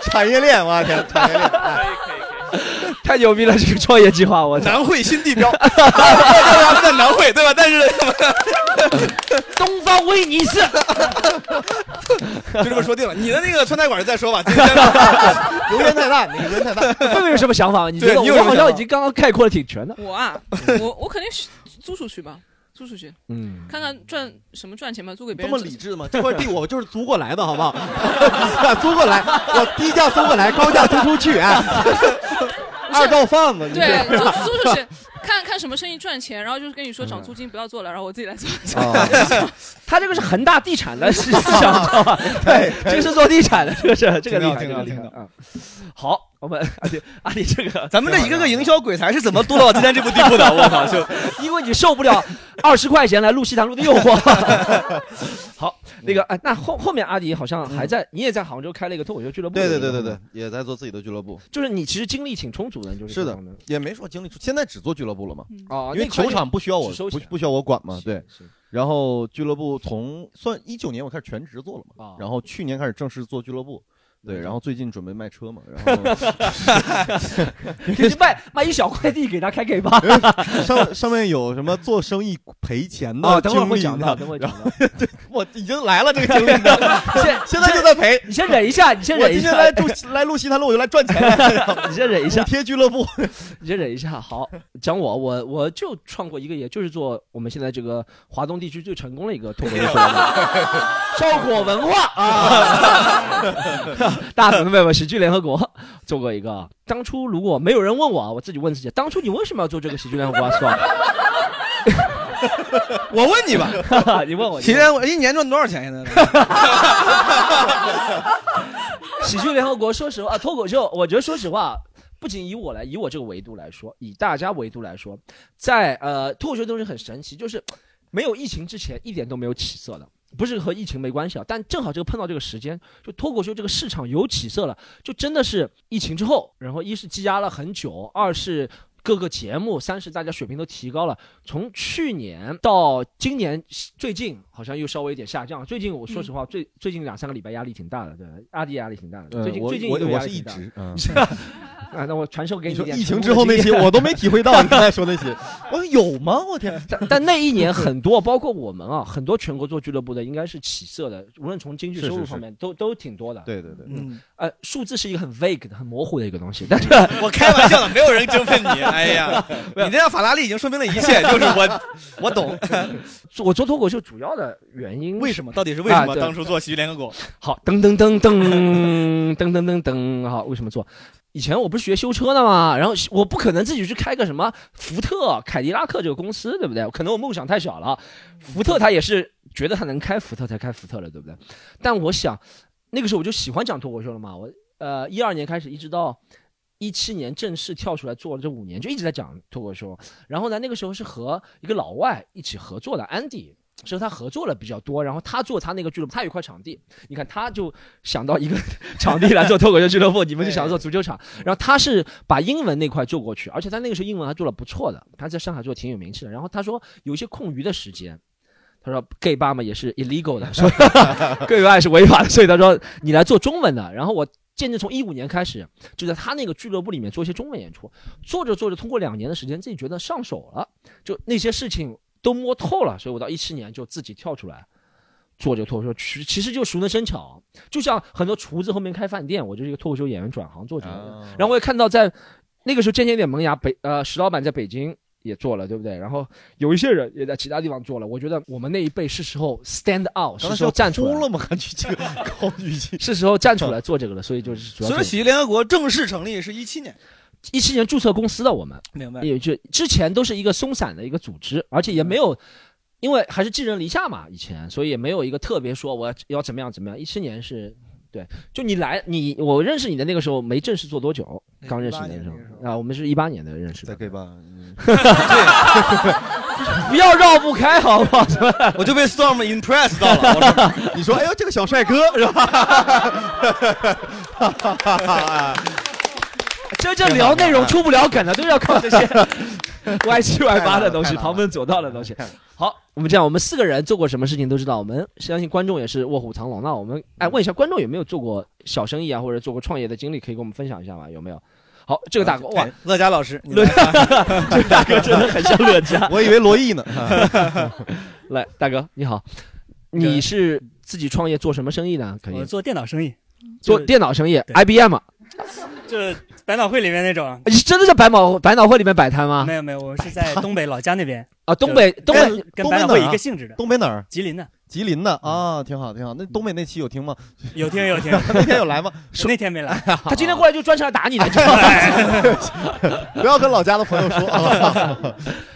产业链，我天，产业链。哎 太牛逼了！这个创业计划，我南汇新地标，在南汇对吧？但是 东方威尼斯，就这么说定了。你的那个川菜馆再说吧，今天油烟太大，你油烟太大。妹妹有什么想法？你觉对得我好像已经刚刚概括的挺全的。我啊，我我肯定是租出去吧，租出去嗯，看看赚什么赚钱吧，租给别这人。么理智吗？这块地我就是租过来的，好不好？租过来，我低价租过来，高价租出去，哎，二道贩子，你对，这租 租出去，看看什么生意赚钱，然后就是跟你说涨租金不要做了，然后我自己来做。啊，他这个是恒大地产的思想，知道吧？对，这个是做地产的，这个是这个厉害，挺好挺好这个厉害啊！好，我们阿迪阿迪这个，咱们这一个个营销鬼才是怎么做到今天这步地步的？我靠，就 因为你受不了二十块钱来录西塘路的诱惑。好，那个哎，那后后面阿迪好像还在，你也在杭州开了一个脱口秀俱乐部。对对对对对，，也在做自己的俱乐部，就是你其实精力挺充足的，就是是的也没说精力，现在只做俱乐部了嘛，啊，因为球场不需要我不不需要我管嘛，对。然后俱乐部从算一九年我开始全职做了嘛，啊然后去年开始正式做俱乐部，对，嗯然后最近准备卖车嘛，然后你 就卖卖一小块地给他开 K 吧。上上面有什么做生意赔钱的哦，等会儿讲到，呢等会儿讲到。我已经来了这个经历呢，现现在就在赔。你先忍一下，你先忍一下，今天来录来录西坛路，我就来赚钱来，你先忍一下，贴俱乐部。你先忍一下。好，讲我，我我就创过一个业，就是做我们现在这个华东地区最成功的一个脱口秀俱乐部，效果文化啊，大可能妹妹喜剧联合国做过一个。当初如果没有人问我啊，我自己问自己，当初你为什么要做这个喜剧联合国啊？Stop，我问你吧，你问我，你提问我前一年赚多少钱？现在喜剧联合国，说实话，脱口秀，我觉得说实话，不仅以我来，以我这个维度来说，以大家维度来说，在呃脱口秀东西很神奇，就是没有疫情之前一点都没有起色的。不是和疫情没关系啊，但正好就碰到这个时间，就脱口秀这个市场有起色了，就真的是疫情之后，然后一是积压了很久，二是各个节目，三是大家水平都提高了。从去年到今年，最近好像又稍微有点下降。最近我说实话，最最近两三个礼拜压力挺大的，对，阿迪压力挺大的。最近我最近我我是一直，嗯，啊，那我传授给你说你一点疫情之后那些我都没体会到，你刚才说那些，我说有吗？我天，但但那一年很多，包括我们啊，很多全国做俱乐部的应该是起色的，无论从经济收入方面都都挺多的。对对对，嗯，呃，数字是一个很 vague 的、很模糊的一个东西，但是 我开玩笑的，没有人争分你。哎呀，你那辆法拉利已经说明了一切，就是我，我懂我做脱口秀主要的原因为什么，到底是为什么当初做喜剧联合国？好，噔噔噔噔 噔噔噔噔，好，为什么做？以前我不是学修车的嘛，然后我不可能自己去开个什么福特、凯迪拉克这个公司，对不对？可能我梦想太小了。福特他也是觉得他能开福特才开福特了，对不对？但我想那个时候我就喜欢讲脱口秀了嘛，我呃一二年开始一直到。一七年正式跳出来做了这五年，就一直在讲脱口秀。然后呢，那个时候是和一个老外一起合作的，Andy，是和他合作了比较多。然后他做他那个俱乐部，他有一块场地，你看他就想到一个 场地来做脱口秀俱乐部，你们就想做足球场。然后他是把英文那块做过去，而且他那个时候英文还做的不错的，他在上海做挺有名气的。然后他说有一些空余的时间。他说：“gay 吧嘛也是 illegal 的，说 gay 吧也是违法的，所以他说你来做中文的。然后我渐渐从一五年开始，就在他那个俱乐部里面做一些中文演出，做着做着，通过两年的时间，自己觉得上手了，就那些事情都摸透了，所以我到一七年就自己跳出来做这个脱口秀，其其实就熟能生巧，就像很多厨子后面开饭店，我就是一个脱口秀演员转行做这个的。然后我也看到在那个时候渐渐有点萌芽，北呃石老板在北京。也做了，对不对？然后有一些人也在其他地方做了。我觉得我们那一辈是时候 stand out，是时候站出来了吗？还去这个 高语气，是时候站出来做这个了。所以就是主要所以喜剧联合国正式成立是一七年，一七年注册公司的我们，明白？也就之前都是一个松散的一个组织，而且也没有，因为还是寄人篱下嘛，以前，所以也没有一个特别说我要怎么样怎么样。一七年是。对，就你来，你我认识你的那个时候没正式做多久，刚认识你的时候啊，我们是一八年的认识的，在 gay 吧，不要绕不开，好不好？我就被 Storm impress 到了。我说，你说，哎呦，这个小帅哥是吧？这这聊内容出不了梗的，都要靠这些 歪七歪八的东西，旁门左道的东西。好，我们这样，我们四个人做过什么事情都知道，我们相信观众也是卧虎藏龙。那我们哎，问一下观众有没有做过小生意啊，或者做过创业的经历，可以跟我们分享一下吗？有没有？好，这个大哥哇哎，乐嘉老师，你乐嘉 这个大哥真的很像乐嘉。我以为罗毅呢。来，大哥你好，你是自己创业做什么生意呢？可以我做电脑生意，做电脑生意，IBM 啊。就百脑汇里面那种。你真的在百脑百脑汇里面摆摊吗？没有没有，我是在东北老家那边啊，东北东北跟跟百脑汇一个性质的。东北哪儿？吉林的。吉林的啊，挺好挺好。那东北那期有听吗？有听有听 那天有来吗？那天没来，他今天过来就专程来打你的？不要跟老家的朋友说啊。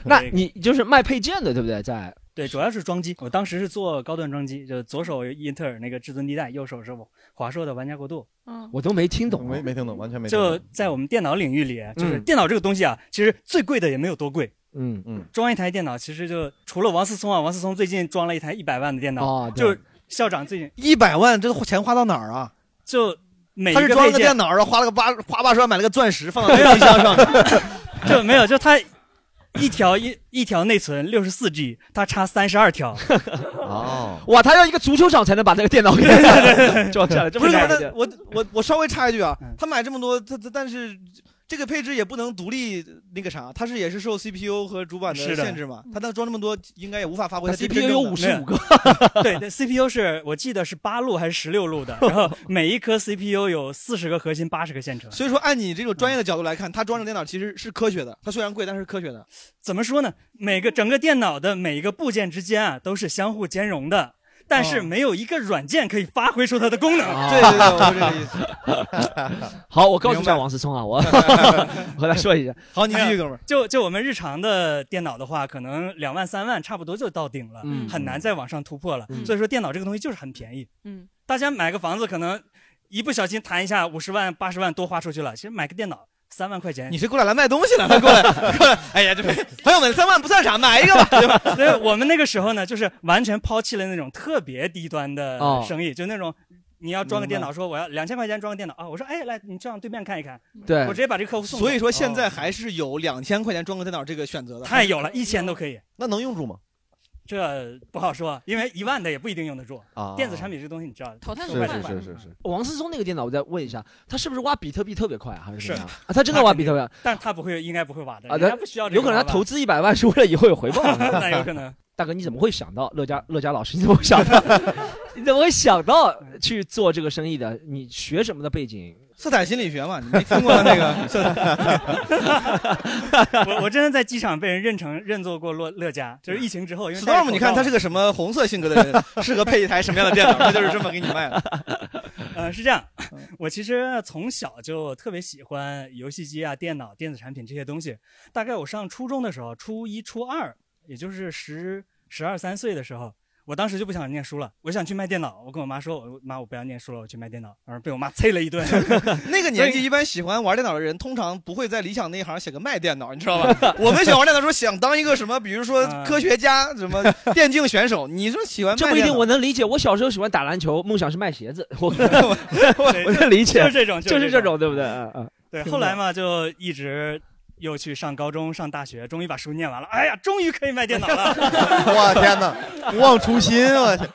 那你就是卖配件的，对不对？在对，主要是装机。我当时是做高端装机，就左手英特尔那个至尊地带，右手是华硕的玩家国度。嗯，我都没听懂，没没听懂，完全没听懂。就在我们电脑领域里，就是嗯电脑这个东西啊，其实最贵的也没有多贵。嗯嗯，装一台电脑其实就除了王思聪啊，王思聪最近装了一台一百万的电脑，哦就是校长最近一百万，这钱花到哪儿啊？就每是装了个电脑，然后花了个八花八十万买了个钻石放到冰箱上，就没有，就它一条一一条内存六十四 G，它插三十二条。哦，哇，他要一个足球场才能把那个电脑给 装下来，这不是我我我稍微插一句啊，嗯他买这么多，他他但是这个配置也不能独立那个啥，它是也是受 CPU 和主板的限制嘛，它那装这么多，应该也无法发挥它真 CPU 正的有55个，对对，CPU 是我记得是八路还是十六路的，然后每一颗 CPU 有四十个核心，八十个线程。所以说，按你这种专业的角度来看，它装这个电脑其实是科学的。它虽然贵，但是科学的。怎么说呢？每个整个电脑的每一个部件之间啊，都是相互兼容的。但是没有一个软件可以发挥出它的功能。对对对，我是这个意思。好，我告诉一下王思聪啊，我和他 说一下。好，你继续，哥们儿。就就我们日常的电脑的话，可能两万三万差不多就到顶了，嗯很难再往上突破了。嗯所以说，电脑这个东西就是很便宜。嗯，大家买个房子可能一不小心谈一下五十万、八十万多花出去了，其实买个电脑三万块钱，你是过来来卖东西了？他过来过来，哎呀，这朋友们，三万不算啥，买一个吧，对吧？所以我们那个时候呢，就是完全抛弃了那种特别低端的哦生意，就那种。你要装个电脑，说我要两千块钱装个电脑啊！我说，哎，来，你上对面看一看，对我直接把这个客户送。所以说现在还是有两千块钱装个电脑这个选择的，太有了，一千都可以。那能用住吗？这不好说，因为一万的也不一定用得住。啊电子产品这东西你知道，淘汰是很快。是是是是，王思聪那个电脑，我再问一下，他是不是挖比特币特别快啊，还是怎么样是啊？他真的挖比特币啊？但是他不会，应该不会挖的，啊他人家不需要有可能他投资一百万是为了以后有回报。那有可能。大哥，你怎么会想到乐嘉乐嘉老师？你怎么会想到？你怎么会想到去做这个生意的？你学什么的背景？色彩心理学嘛，你没听过那个 色彩？我我真的在机场被人认成认作过乐乐嘉，就是疫情之后，因为 Storm，你看他是个什么红色性格的人，适合配一台什么样的电脑？他就是这么给你卖的。呃，是这样，我其实从小就特别喜欢游戏机啊、电脑、电子产品这些东西。大概我上初中的时候，初一、初二，也就是十十二三岁的时候，我当时就不想念书了，我想去卖电脑。我跟我妈说，我妈我不要念书了，我去卖电脑。然后被我妈啐了一顿。那个年纪，一般喜欢玩电脑的人，通常不会在理想那一行写个卖电脑，你知道吧？我们喜欢玩电脑的时候，想当一个什么，比如说科学家，什么 电竞选手。你说喜欢这不一定，我能理解。我小时候喜欢打篮球，梦想是卖鞋子，我我能理解，就是这种，就是这这种，对不对？嗯嗯。对，后来嘛，就一直又去上高中、上大学，终于把书念完了。哎呀，终于可以卖电脑了！我天哪，不忘初心，我天！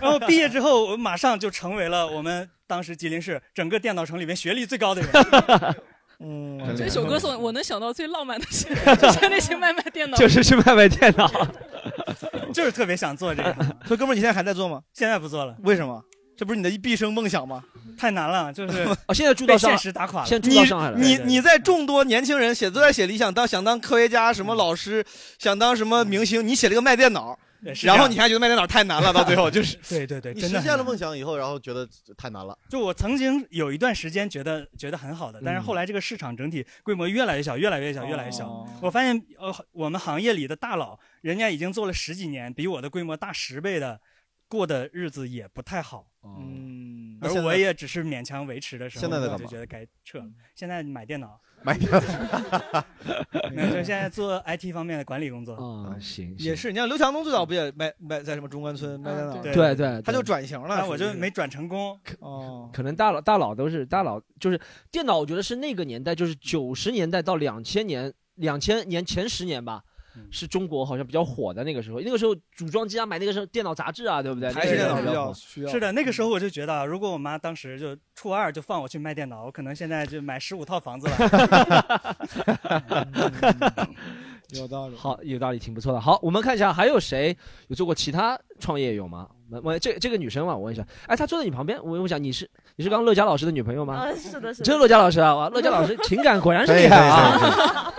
然后毕业之后，我马上就成为了我们当时吉林市整个电脑城里面学历最高的人。嗯，这首歌送我能想到最浪漫的事，就是那些卖卖电脑，就是去卖卖电脑，就是特别想做这个。所以哥们儿，你现在还在做吗？现在不做了，为什么？这不是你的毕生梦想吗？太难了，就是啊，现在住到现，实打垮了。现在住你到上海了。你在众多年轻人写都在写理想，当想当科学家、什么老师，想当什么明星，你写了个卖电脑，然后你还觉得卖电脑太难了，到最后就是 对对对，你实现了梦想以后，然后觉得太难了。就我曾经有一段时间觉得觉得很好的，但是后来这个市场整体规模越来越小，越来越小，越来越小。哦我发现呃，我们行业里的大佬，人家已经做了十几年，比我的规模大十倍的，过的日子也不太好。嗯，而我也只是勉强维持的时候，现在在干嘛我就觉得该撤了。现在买电脑，买电脑 没有，就现在做 IT 方面的管理工作。啊，行，也是。你像刘强东最早不也卖卖在什么中关村卖电脑？对对对，他就转型了，但我就没转成功。哦。可能大佬大佬都是大佬，就是电脑，我觉得是那个年代，就是九十年代到两千年，两千年前十年吧，是中国好像比较火的那个时候，那个时候组装机啊，买那个时候电脑杂志啊，对不对？还是电脑比较需要。是的，那个时候我就觉得，如果我妈当时就初二就放我去卖电脑，我可能现在就买十五套房子了。有道理。好，有道理，挺不错的。好，我们看一下还有谁有做过其他创业有吗？我我这这个女生嘛，我问一下，哎，她坐在你旁边，我问一下，你是你是刚刚乐嘉老师的女朋友吗？啊，是的，是的。这是乐嘉老师啊，哇，乐嘉老师情感果然是厉害啊！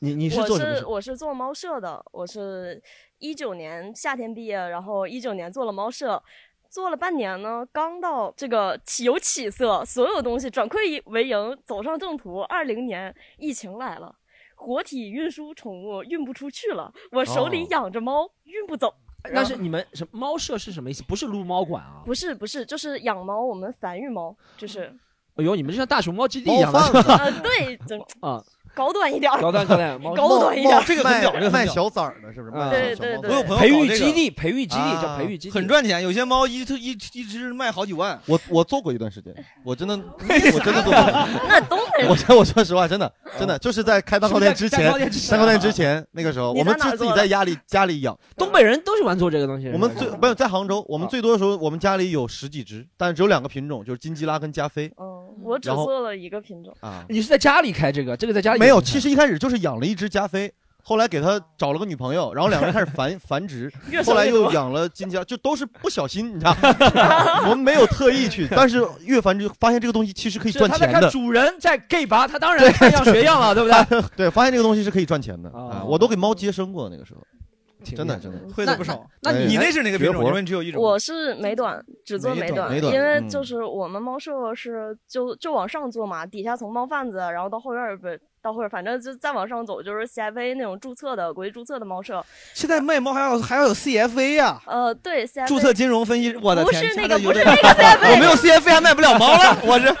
你你是我做什么事？是我是做猫舍的，我是一九年夏天毕业，然后一九年做了猫舍，做了半年呢，刚到这个起有起色，所有东西转亏为盈，走上正途。二零年疫情来了，活体运输宠物运不出去了，我手里哦养着猫，运不走。那是你们什么猫舍是什么意思？不是撸猫馆啊？不是不是，就是养猫，我们繁育猫，就是哎呦，你们就像大熊猫基地一样的呃，对，就 啊，高端一点儿，高端高端 猫高端一点儿。这个很屌，这个。卖小崽儿的，是不是？对小猫对我有朋友培育基地，培育基地啊叫培育基地，很赚钱，有些猫一一一只卖好几万。我我做过一段时间，我真的 我真的做过。那东北我 真我说实话，真的真的就是在开蛋糕店之前蛋糕店之，前那个时候，我们是自己在家里家里养。东北人都喜欢做这个东西。我们最没有在杭州，我们啊最多的时候，我们家里有十几只，但是只有两个品种，就是金吉拉跟加菲嗯，我只然后做了一个品种。啊。你是在家里开这个？这个在家里没有，其实一开始就是养了一只加菲，后来给他找了个女朋友，然后两个人开始繁 繁殖，越后来又多养了金加，就都是不小心，你知道，我们没有特意去，但是越繁殖发现这个东西其实可以是他在看赚钱的，主人在 gay 拔，他当然看样学样了，对不对？对，发现这个东西是可以赚钱的哦啊，我都给猫接生过那个时候，挺真的真的。会的不少。那你你那是哪个品种？因为只有一种。我是美短，只做美短因为嗯就是我们猫舍是就就往上做嘛，底下从猫贩子，然后到后院儿不到后院儿，反正就再往上走就是 CFA 那种注册的国际注册的猫舍。现在卖猫还要还要有 CFA 呀，呃，对，CFA 注册金融分析。我的不天，是那个，不是那个 CFA，我没有 CFA 还卖不了猫了，我这。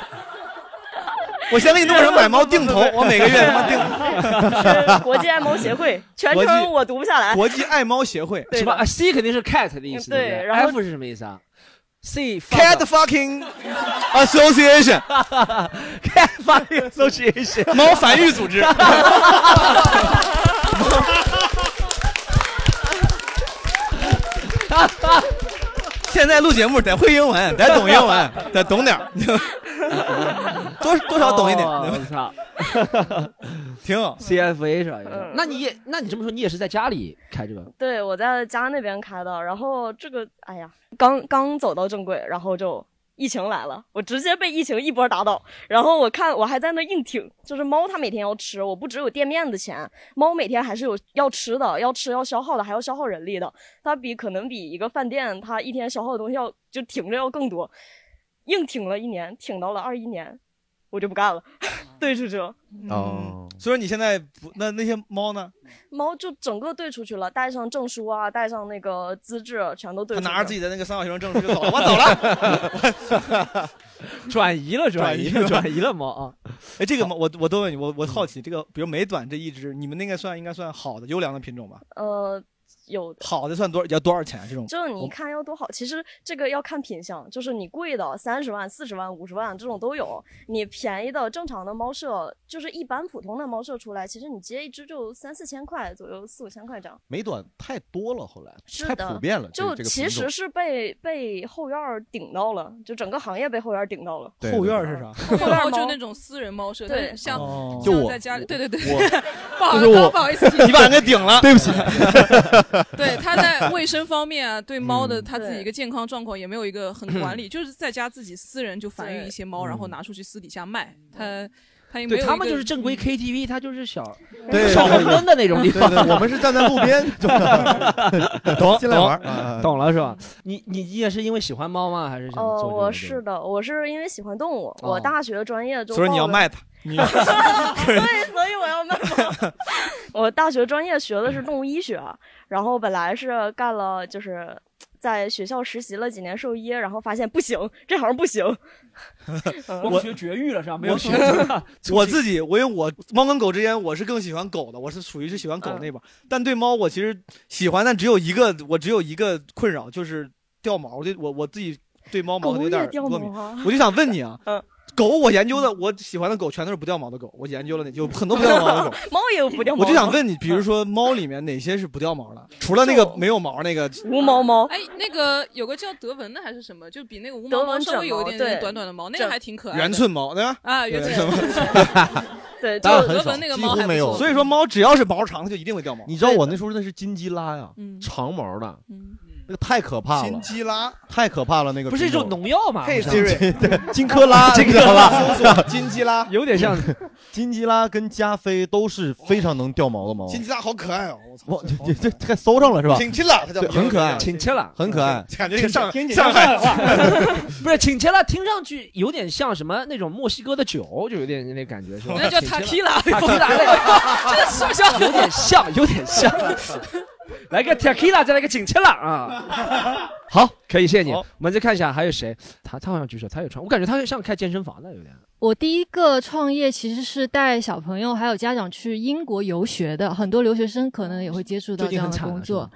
我先给你弄成买猫定投，我每个月他妈定。是国际爱猫协会，全称我读不下来。国际爱猫协会对的什么啊？C 肯定是 cat 的意思，对不对然后 F 是什么意思啊？C Cat Fucking Association cat fucking association。猫繁育组织。现在录节目得会英文，得懂英文，得懂点儿，多多少懂一点，哦我操 挺好。，CFA 是吧？嗯那你也，那你这么说，你也是在家里开这个？对，我在家那边开的，然后这个，哎呀，刚刚走到正轨，然后就疫情来了，我直接被疫情一波打倒。然后我看我还在那硬挺，就是猫它每天要吃，我不只有店面的钱，猫每天还是有要吃的，要吃要消耗的，还要消耗人力的。它比可能比一个饭店它一天消耗的东西要就挺着要更多。硬挺了一年，挺到了二一年，我就不干了，对出去了。哦，所以说你现在不那那些猫呢？猫就整个对出去了，带上证书啊，带上那个资质，全都对出去了。他拿着自己的那个三好学生证书就走了，我走了。转移了，转移了，转移了猫啊！哎，这个猫我我都问你，我我好奇，这个比如美短这一只，你们那个算应该算好的优良的品种吧？呃，有。好的算多要多少钱？这种就是你看要多好，其实这个要看品相，就是你贵的三十万、四十万、五十万这种都有，你便宜的正常的猫舍，就是一般普通的猫舍出来，其实你接一只就三四千块左右，四五千块这样。美短太多了，后来太是的普遍了，就其实是被被后院儿顶到了，就整个行业被后院儿顶到了。后院儿是啥？后院就那种私人猫舍，对像哦就我在家里，对对对，不好意思不好意思你把人给顶了。对不起，对，他在卫生方面啊，对猫的嗯。他自己一个健康状况也没有一个很管理，就是在家自己私人就繁育一些猫，然后嗯拿出去私底下卖。他他也没对他们个就是正规嗯。KTV，他就是小对 小红灯的那种地方。对对，我们是站在路边，懂进来玩儿，啊懂了是吧？你你你也是因为喜欢猫吗？还是想呃，做这个我是的，我是因为喜欢动物，哦。我大学专业就所以你要卖它，你 对，所以我要卖猫。我大学专业学的是动物医学，然后本来是干了就是。在学校实习了几年兽医，然后发现不行，这行不行。我学绝育了是吧？没有我学我自己，我因为我猫跟狗之间，我是更喜欢狗的，我是属于是喜欢狗那边。但对猫，我其实喜欢，但只有一个，我只有一个困扰，就是掉毛。我就我我自己对猫毛狗有点过敏。我就想问你啊嗯，狗我研究的，我喜欢的狗全都是不掉毛的狗，我研究了那有很多不掉毛的狗。猫也有不掉毛。我就想问你，比如说猫里面哪些是不掉毛的？除了那个没有毛那个无毛猫，哎，那个有个叫德文的还是什么，就比那个无毛猫稍微有一点点短短的毛，那个还挺可爱的。圆寸猫，对吧？啊，圆寸毛。对，当然很少德文那个几乎没有所以说猫只要是毛长，它就一定会掉毛。你知道我那时候那是金鸡拉呀，嗯长毛的，嗯那个太可怕金了，鸡拉，太可怕了，那个不是一种农药吗？嘿好像 Siri，对 金科拉，金你知道吧？金基拉，有点像 金基拉跟加菲都是非常能掉毛的猫。金基拉好可爱哦！我操，，这这这还搜上了是吧？请亲了，它叫对很可爱请切了，很可爱。感觉上听起来上海话，不是请切了，听上去有点像什么那种墨西哥的酒，就有点那感觉是吧？那叫请切了 tequila，tequila 那个这是不是？有点像，有点像。来个 tequila，再来个请切了啊！好，可以，谢谢你。我们再看一下还有谁，他他好像举手，他有创，我感觉他像开健身房的有点。我第一个创业其实是带小朋友还有家长去英国游学的，很多留学生可能也会接触到这样的工作。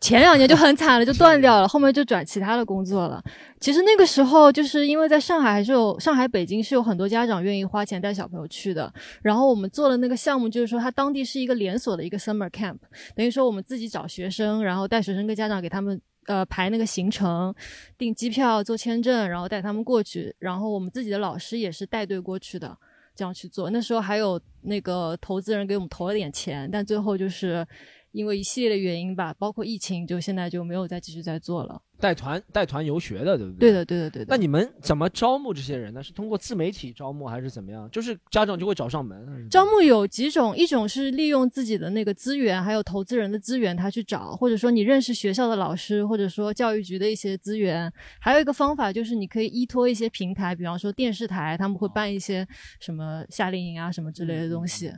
前两年就很惨了，就断掉了，后面就转其他的工作了。其实那个时候就是因为在上海还是有上海、北京是有很多家长愿意花钱带小朋友去的。然后我们做的那个项目就是说，它当地是一个连锁的一个 summer camp，等于说我们自己找学生，然后带学生跟家长给他们呃排那个行程，订机票、做签证，然后带他们过去。然后我们自己的老师也是带队过去的，这样去做。那时候还有那个投资人给我们投了点钱，但最后就是因为一系列的原因吧，包括疫情，就现在就没有再继续再做了。带团带团游学的，对不对？对的，对的，对的。那你们怎么招募这些人呢？是通过自媒体招募还是怎么样？就是家长就会找上门。招募有几种，一种是利用自己的那个资源，还有投资人的资源，他去找，或者说你认识学校的老师，或者说教育局的一些资源。还有一个方法就是你可以依托一些平台，比方说电视台，他们会办一些什么夏令营啊什么之类的东西。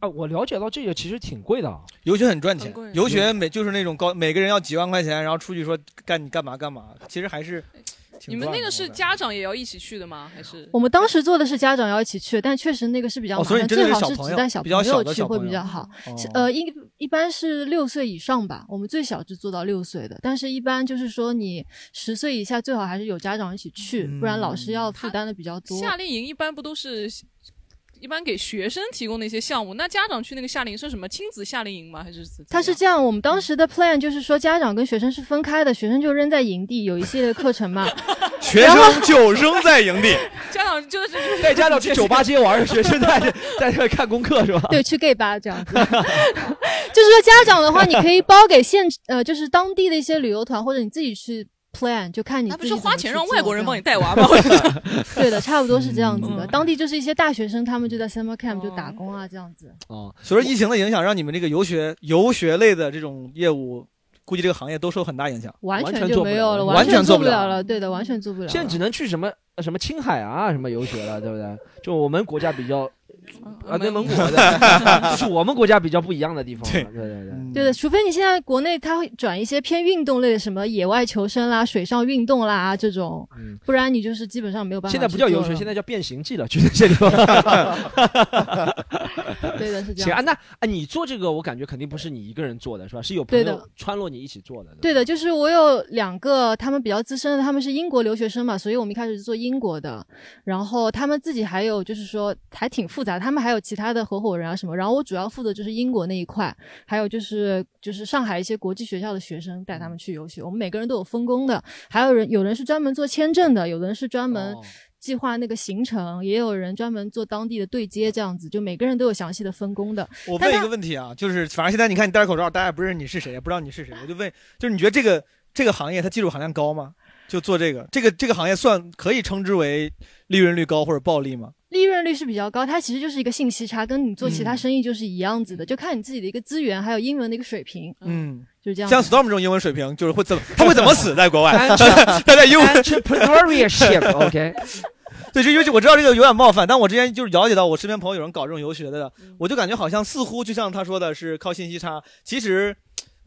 啊，我了解到这个其实挺贵的啊。游学很赚钱，游学每就是那种高，每个人要几万块钱，然后出去说干你干嘛干嘛，其实还是你们那个是家长也要一起去的吗？还是我们当时做的是家长要一起去，但确实那个是比较麻烦，哦所以真的最好是是小朋友只带小比较小朋友去会比较好。哦呃，一一般是六岁以上吧，我们最小就做到六岁的，但是一般就是说你十岁以下最好还是有家长一起去，不然老师要负担的比较多。夏令营一般不都是一般给学生提供的一些项目？那家长去那个夏令营是什么亲子夏令营吗？还是他是这样，我们当时的 plan 就是说，家长跟学生是分开的，学生就扔在营地，有一系列课程嘛。学生就扔在营地，家长就是就是带家长去酒吧街玩，学生在在这看功课是吧？对，去 gay 吧这样子。就是说，家长的话，你可以包给现呃，就是当地的一些旅游团，或者你自己去 plan，就看你那不是花钱让外国人帮你带娃吗？对的，差不多是这样子的。嗯当地就是一些大学生，他们就在 summer camp 就打工啊，这样子。哦，随着疫情的影响，让你们这个游学游学类的这种业务，估计这个行业都受很大影响。完完全就没全做不了有了，完全全做不了不了了。对的，完全做不了了。现在只能去什么什么青海啊，什么游学了，对不对？就我们国家比较啊，内蒙古的，这是我们国家比较不一样的地方。对对对对。嗯对的，除非你现在国内它会转一些偏运动类的，什么野外求生啦、水上运动啦这种，嗯不然你就是基本上没有办法。现在不叫游学，现在叫变形记了，去那些地方。对的是这行啊，那啊，你做这个，我感觉肯定不是你一个人做的，是吧？是有朋友穿落你一起做的。对的，就是我有两个，他们比较资深的，他们是英国留学生嘛，所以我们一开始是做英国的，然后他们自己还有就是说还挺复杂，他们还有其他的合伙人啊什么，然后我主要负责就是英国那一块，还有就是就是上海一些国际学校的学生带他们去游学，我们每个人都有分工的，还有人有人是专门做签证的，有的人是专门哦计划那个行程，也有人专门做当地的对接，这样子，就每个人都有详细的分工的。我问一个问题啊，就是反正现在你看你戴着口罩，大家也不认识你是谁，也不知道你是谁，我就问，就是你觉得这个这个行业它技术含量高吗？就做这个，这个这个行业算可以称之为利润率高或者暴利吗？利润率是比较高，它其实就是一个信息差，跟你做其他嗯。生意就是一样子的，就看你自己的一个资源，还有英文的一个水平，嗯，就是这样。像 Storm 这种英文水平，就是会怎么他会怎么死在国外？安他在英文 entrepreneurship，OK，对，就因为我知道这个有点冒犯，但我之前就是了解到我身边朋友有人搞这种游学的，我就感觉好像似乎就像他说的是靠信息差，其实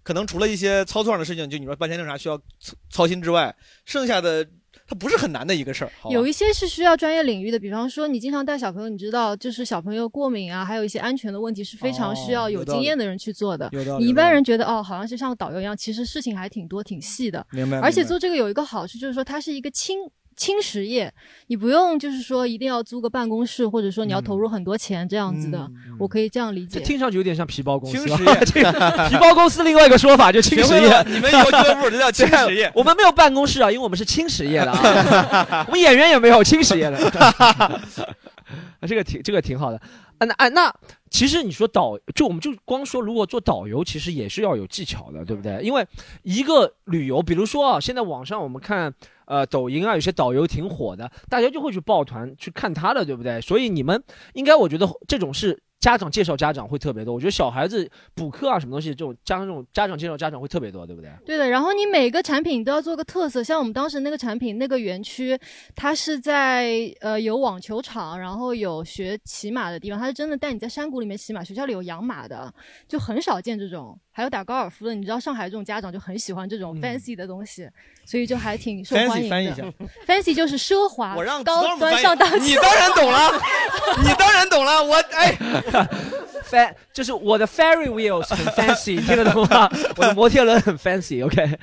可能除了一些操作上的事情，就你说办签证啥需要操操心之外，剩下的它不是很难的一个事儿。好吧有一些是需要专业领域的，比方说你经常带小朋友，你知道，就是小朋友过敏啊，还有一些安全的问题是非常需要有经验的人去做的。有道理，你一般人觉得哦，好像是像导游一样，其实事情还挺多、挺细的。明白，而且做这个有一个好处，就是说它是一个轻轻实业，你不用就是说一定要租个办公室，或者说你要投入很多钱这样子的，我可以这样理解。这听上去有点像皮包公司啊，轻实业 皮包公司另外一个说法就轻实业你们有俱乐部就叫轻实业。我们没有办公室啊，因为我们是轻实业的啊，我们演员也没有轻实业的。啊，这个挺这个挺好的。啊，那啊那其实你说导，就我们就光说，如果做导游，其实也是要有技巧的，对不对？因为一个旅游，比如说啊，现在网上我们看呃抖音啊，有些导游挺火的，大家就会去抱团去看他的，对不对？所以你们应该，我觉得这种是家长介绍家长会特别多。我觉得小孩子补课啊，什么东西，这种家长这种家长介绍家长会特别多，对不对？对的，然后你每个产品都要做个特色，像我们当时那个产品那个园区，它是在呃有网球场，然后有学骑马的地方，它是真的带你在山谷里面骑马，学校里有养马的，就很少见这种，还有打高尔夫的，你知道上海这种家长就很喜欢这种 fancy 的东西，所以就还挺受欢 fancy 迎翻译一下的。fancy 就是奢华，我让高端上档次。你当然懂了，你当然懂了。我哎，fa 就是我的 Ferry wheels 很 fancy，听得懂吗？我的摩天轮很 fancy，OK、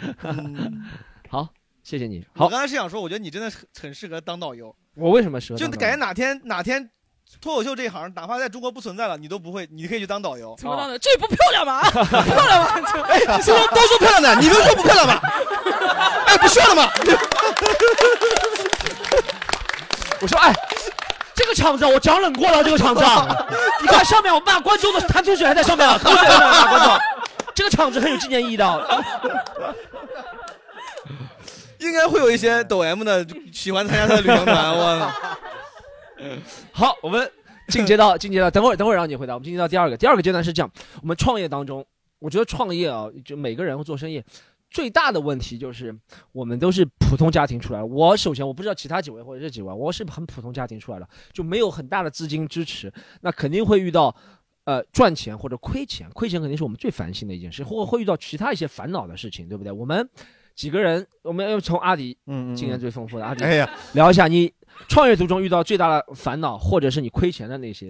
好，谢谢你。好，我刚才是想说，我觉得你真的很很适合当导游，我为什么说就感觉哪天哪天。脱口秀这一行，哪怕在中国不存在了，你都不会，你可以去当导游。怎么当的？这不漂亮吗？漂亮吗？哎，说都说漂亮的，你们说不漂亮吗？哎，不说了吗？我说哎，这个场子我讲冷过了，这个场子啊，你看上面我骂观众的弹出水还在上面啊，弹出水还在骂观众，这个场子很有纪念意义的。应该会有一些抖 M 的喜欢参加他的旅行团。我操！好，我们进阶到进阶到，等会儿等会儿让你回答。我们进阶到第二个，第二个阶段是这样：我们创业当中，我觉得创业啊，就每个人做生意最大的问题就是我们都是普通家庭出来。我首先我不知道其他几位或者这几位，我是很普通家庭出来的，就没有很大的资金支持，那肯定会遇到。呃，赚钱或者亏钱，亏钱肯定是我们最烦心的一件事，或会遇到其他一些烦恼的事情，对不对？我们几个人，我们要从阿迪，嗯经验最丰富的阿迪，哎呀，聊一下你创业途中遇到最大的烦恼，或者是你亏钱的那些。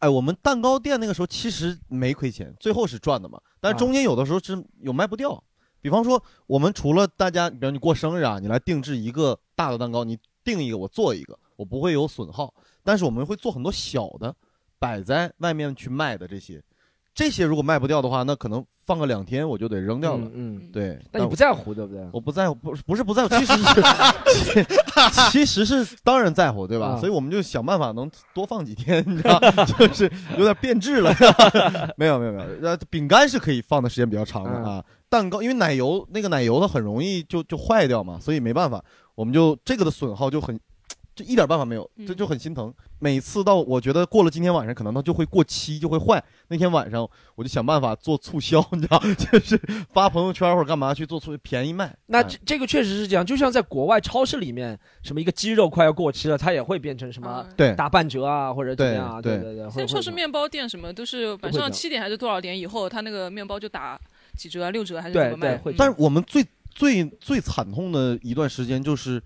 哎，我们蛋糕店那个时候其实没亏钱，最后是赚的嘛。但是中间有的时候是有卖不掉。比方说，我们除了大家，比如你过生日啊，你来定制一个大的蛋糕，你定一个我做一个，我不会有损耗。但是我们会做很多小的，摆在外面去卖的这些，这些如果卖不掉的话，那可能放个两天我就得扔掉了。嗯，嗯对。但你不在乎，对不对？我不在乎，不是不是不在乎，其实是其实是当然在乎，对吧？啊所以我们就想办法能多放几天，你知道，就是有点变质了。没有没有没有，呃，饼干是可以放的时间比较长的啊。蛋糕因为奶油那个奶油它很容易就就坏掉嘛，所以没办法，我们就这个的损耗就很。就一点办法没有，这就很心疼。每次到我觉得过了今天晚上，可能它就会过期，就会坏。那天晚上我就想办法做促销，你知道，就是发朋友圈或者干嘛去做促便宜卖。哎那这这个确实是这样，就像在国外超市里面，什么一个鸡肉快要过期了，它也会变成什么对打半折啊，或者怎么样啊？对对对，现在超市面包店什么都是晚上七点还是多少点以后，它那个面包就打几折啊，六折还是对怎么卖？对会嗯但是我们最最最惨痛的一段时间就是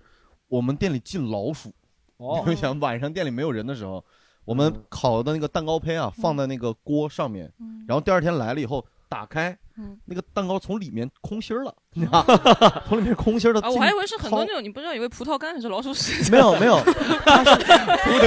我们店里进老鼠。哦你就想晚上店里没有人的时候，我们烤的那个蛋糕胚啊，放在那个锅上面，然后第二天来了以后打开，那个蛋糕从里面空心儿了，你知道吗，从里面空心儿的。啊，我还以为是很多那种，你不知道以为葡萄干还是老鼠屎？没有没 有，葡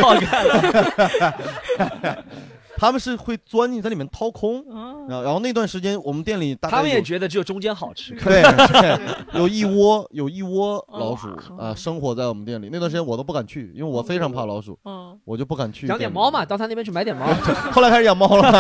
萄干。他们是会钻进在里面掏空，哦然后然后那段时间我们店里大概他们也有觉得只有中间好吃。对对，有一窝有一窝哦老鼠啊，生活在我们店里。那段时间我都不敢去，因为我非常怕老鼠，嗯，我就不敢去。养点猫嘛，到他那边去买点猫。后来开始养猫了。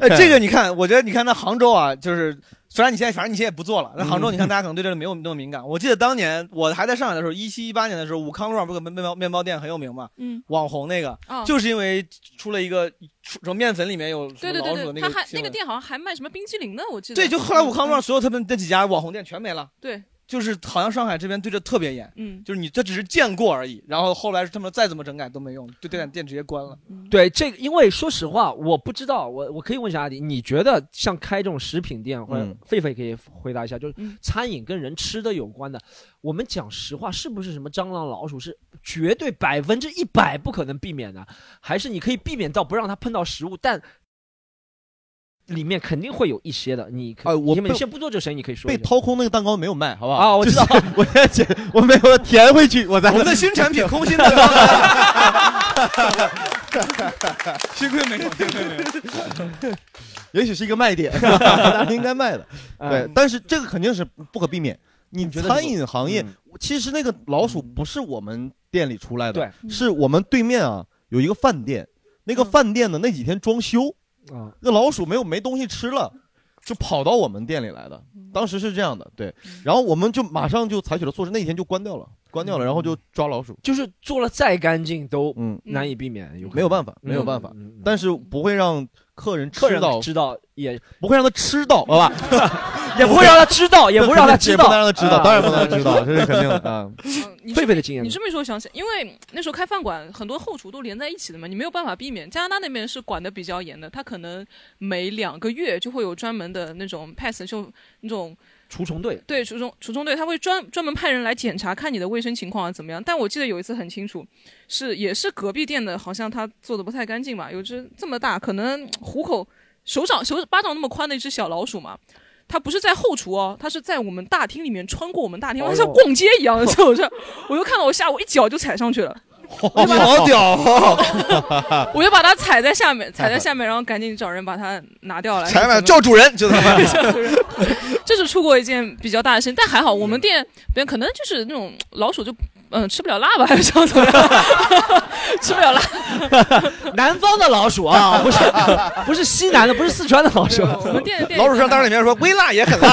哎，这个你看，我觉得你看那杭州啊，就是虽然你现在反正你现在也不做了，那杭州你看大家可能对这个没有那么敏感。我记得当年我还在上海的时候，一七一八年的时候，武康路上不是个面包面包店很有名嘛，嗯，网红那个，啊就是因为出了一个出什么面粉里面有什对对么老鼠的对对，他还新闻那个店好像还卖什么冰淇淋呢，我记得。对，就后来武康路上嗯所有他们那几家网红店全没了。对，就是好像上海这边对这特别严，嗯，就是你这只是见过而已，然后后来他们再怎么整改都没用，就这家店直接关了。对这个，因为说实话，我不知道，我我可以问一下阿迪，你觉得像开这种食品店，或者嗯狒狒可以回答一下，就是嗯餐饮跟人吃的有关的，我们讲实话，是不是什么蟑螂、老鼠是绝对百分之一百不可能避免的？还是你可以避免到不让它碰到食物，但里面肯定会有一些的。你可哎我你们先不做这生意，你可以说被掏空那个蛋糕没有卖，好不好？啊我知道就是 我先捡，我没有填回去，我在我们的新产品 空心蛋糕，幸亏没有，幸亏没有。也许是一个卖点，应该卖的。对嗯，但是这个肯定是不可避免。你觉得餐饮行业嗯，其实那个老鼠不是我们店里出来的，对，是我们对面啊有一个饭店，那个饭店呢那几天装修，啊，那老鼠没有没东西吃了，就跑到我们店里来的。当时是这样的，对，然后我们就马上就采取了措施，那几天就关掉了，关掉了，然后就抓老鼠。就是做了再干净都嗯，难以避免，有可能没有办法，嗯没有办法，但是不会让客人客人吃到，知道也不会让他吃到，好吧？也不会让他知道，也不会让他知道，也不能让他知道，啊当然不能让他知道，这是肯定的啊。狒狒的经验你，这么一说，我想起，因为那时候开饭馆，很多后厨都连在一起的嘛，你没有办法避免。加拿大那边是管的比较严的，他可能每两个月就会有专门的那种 pass，就那种除虫队对除虫除虫队，他会专专门派人来检查，看你的卫生情况啊怎么样。但我记得有一次很清楚，是也是隔壁店的，好像他做的不太干净嘛，有只这么大，可能虎口手掌手巴掌那么宽的一只小老鼠嘛。它不是在后厨哦，他是在我们大厅里面穿过我们大厅，哦哟像逛街一样的走着，我就看到我下午一脚就踩上去了，好屌哦！我就把它 踩在下面，踩在 下面，然后赶紧找人把它拿掉了。采买还是怎么叫主人，就他妈。这是出过一件比较大的事情，但还好我们店别人可能就是那种老鼠就嗯、吃不了辣吧，还是怎么样？吃不了辣。南方的老鼠啊，不是不是西南的，不是四川的老鼠。我们店店老鼠上当时里面说 微辣也很辣，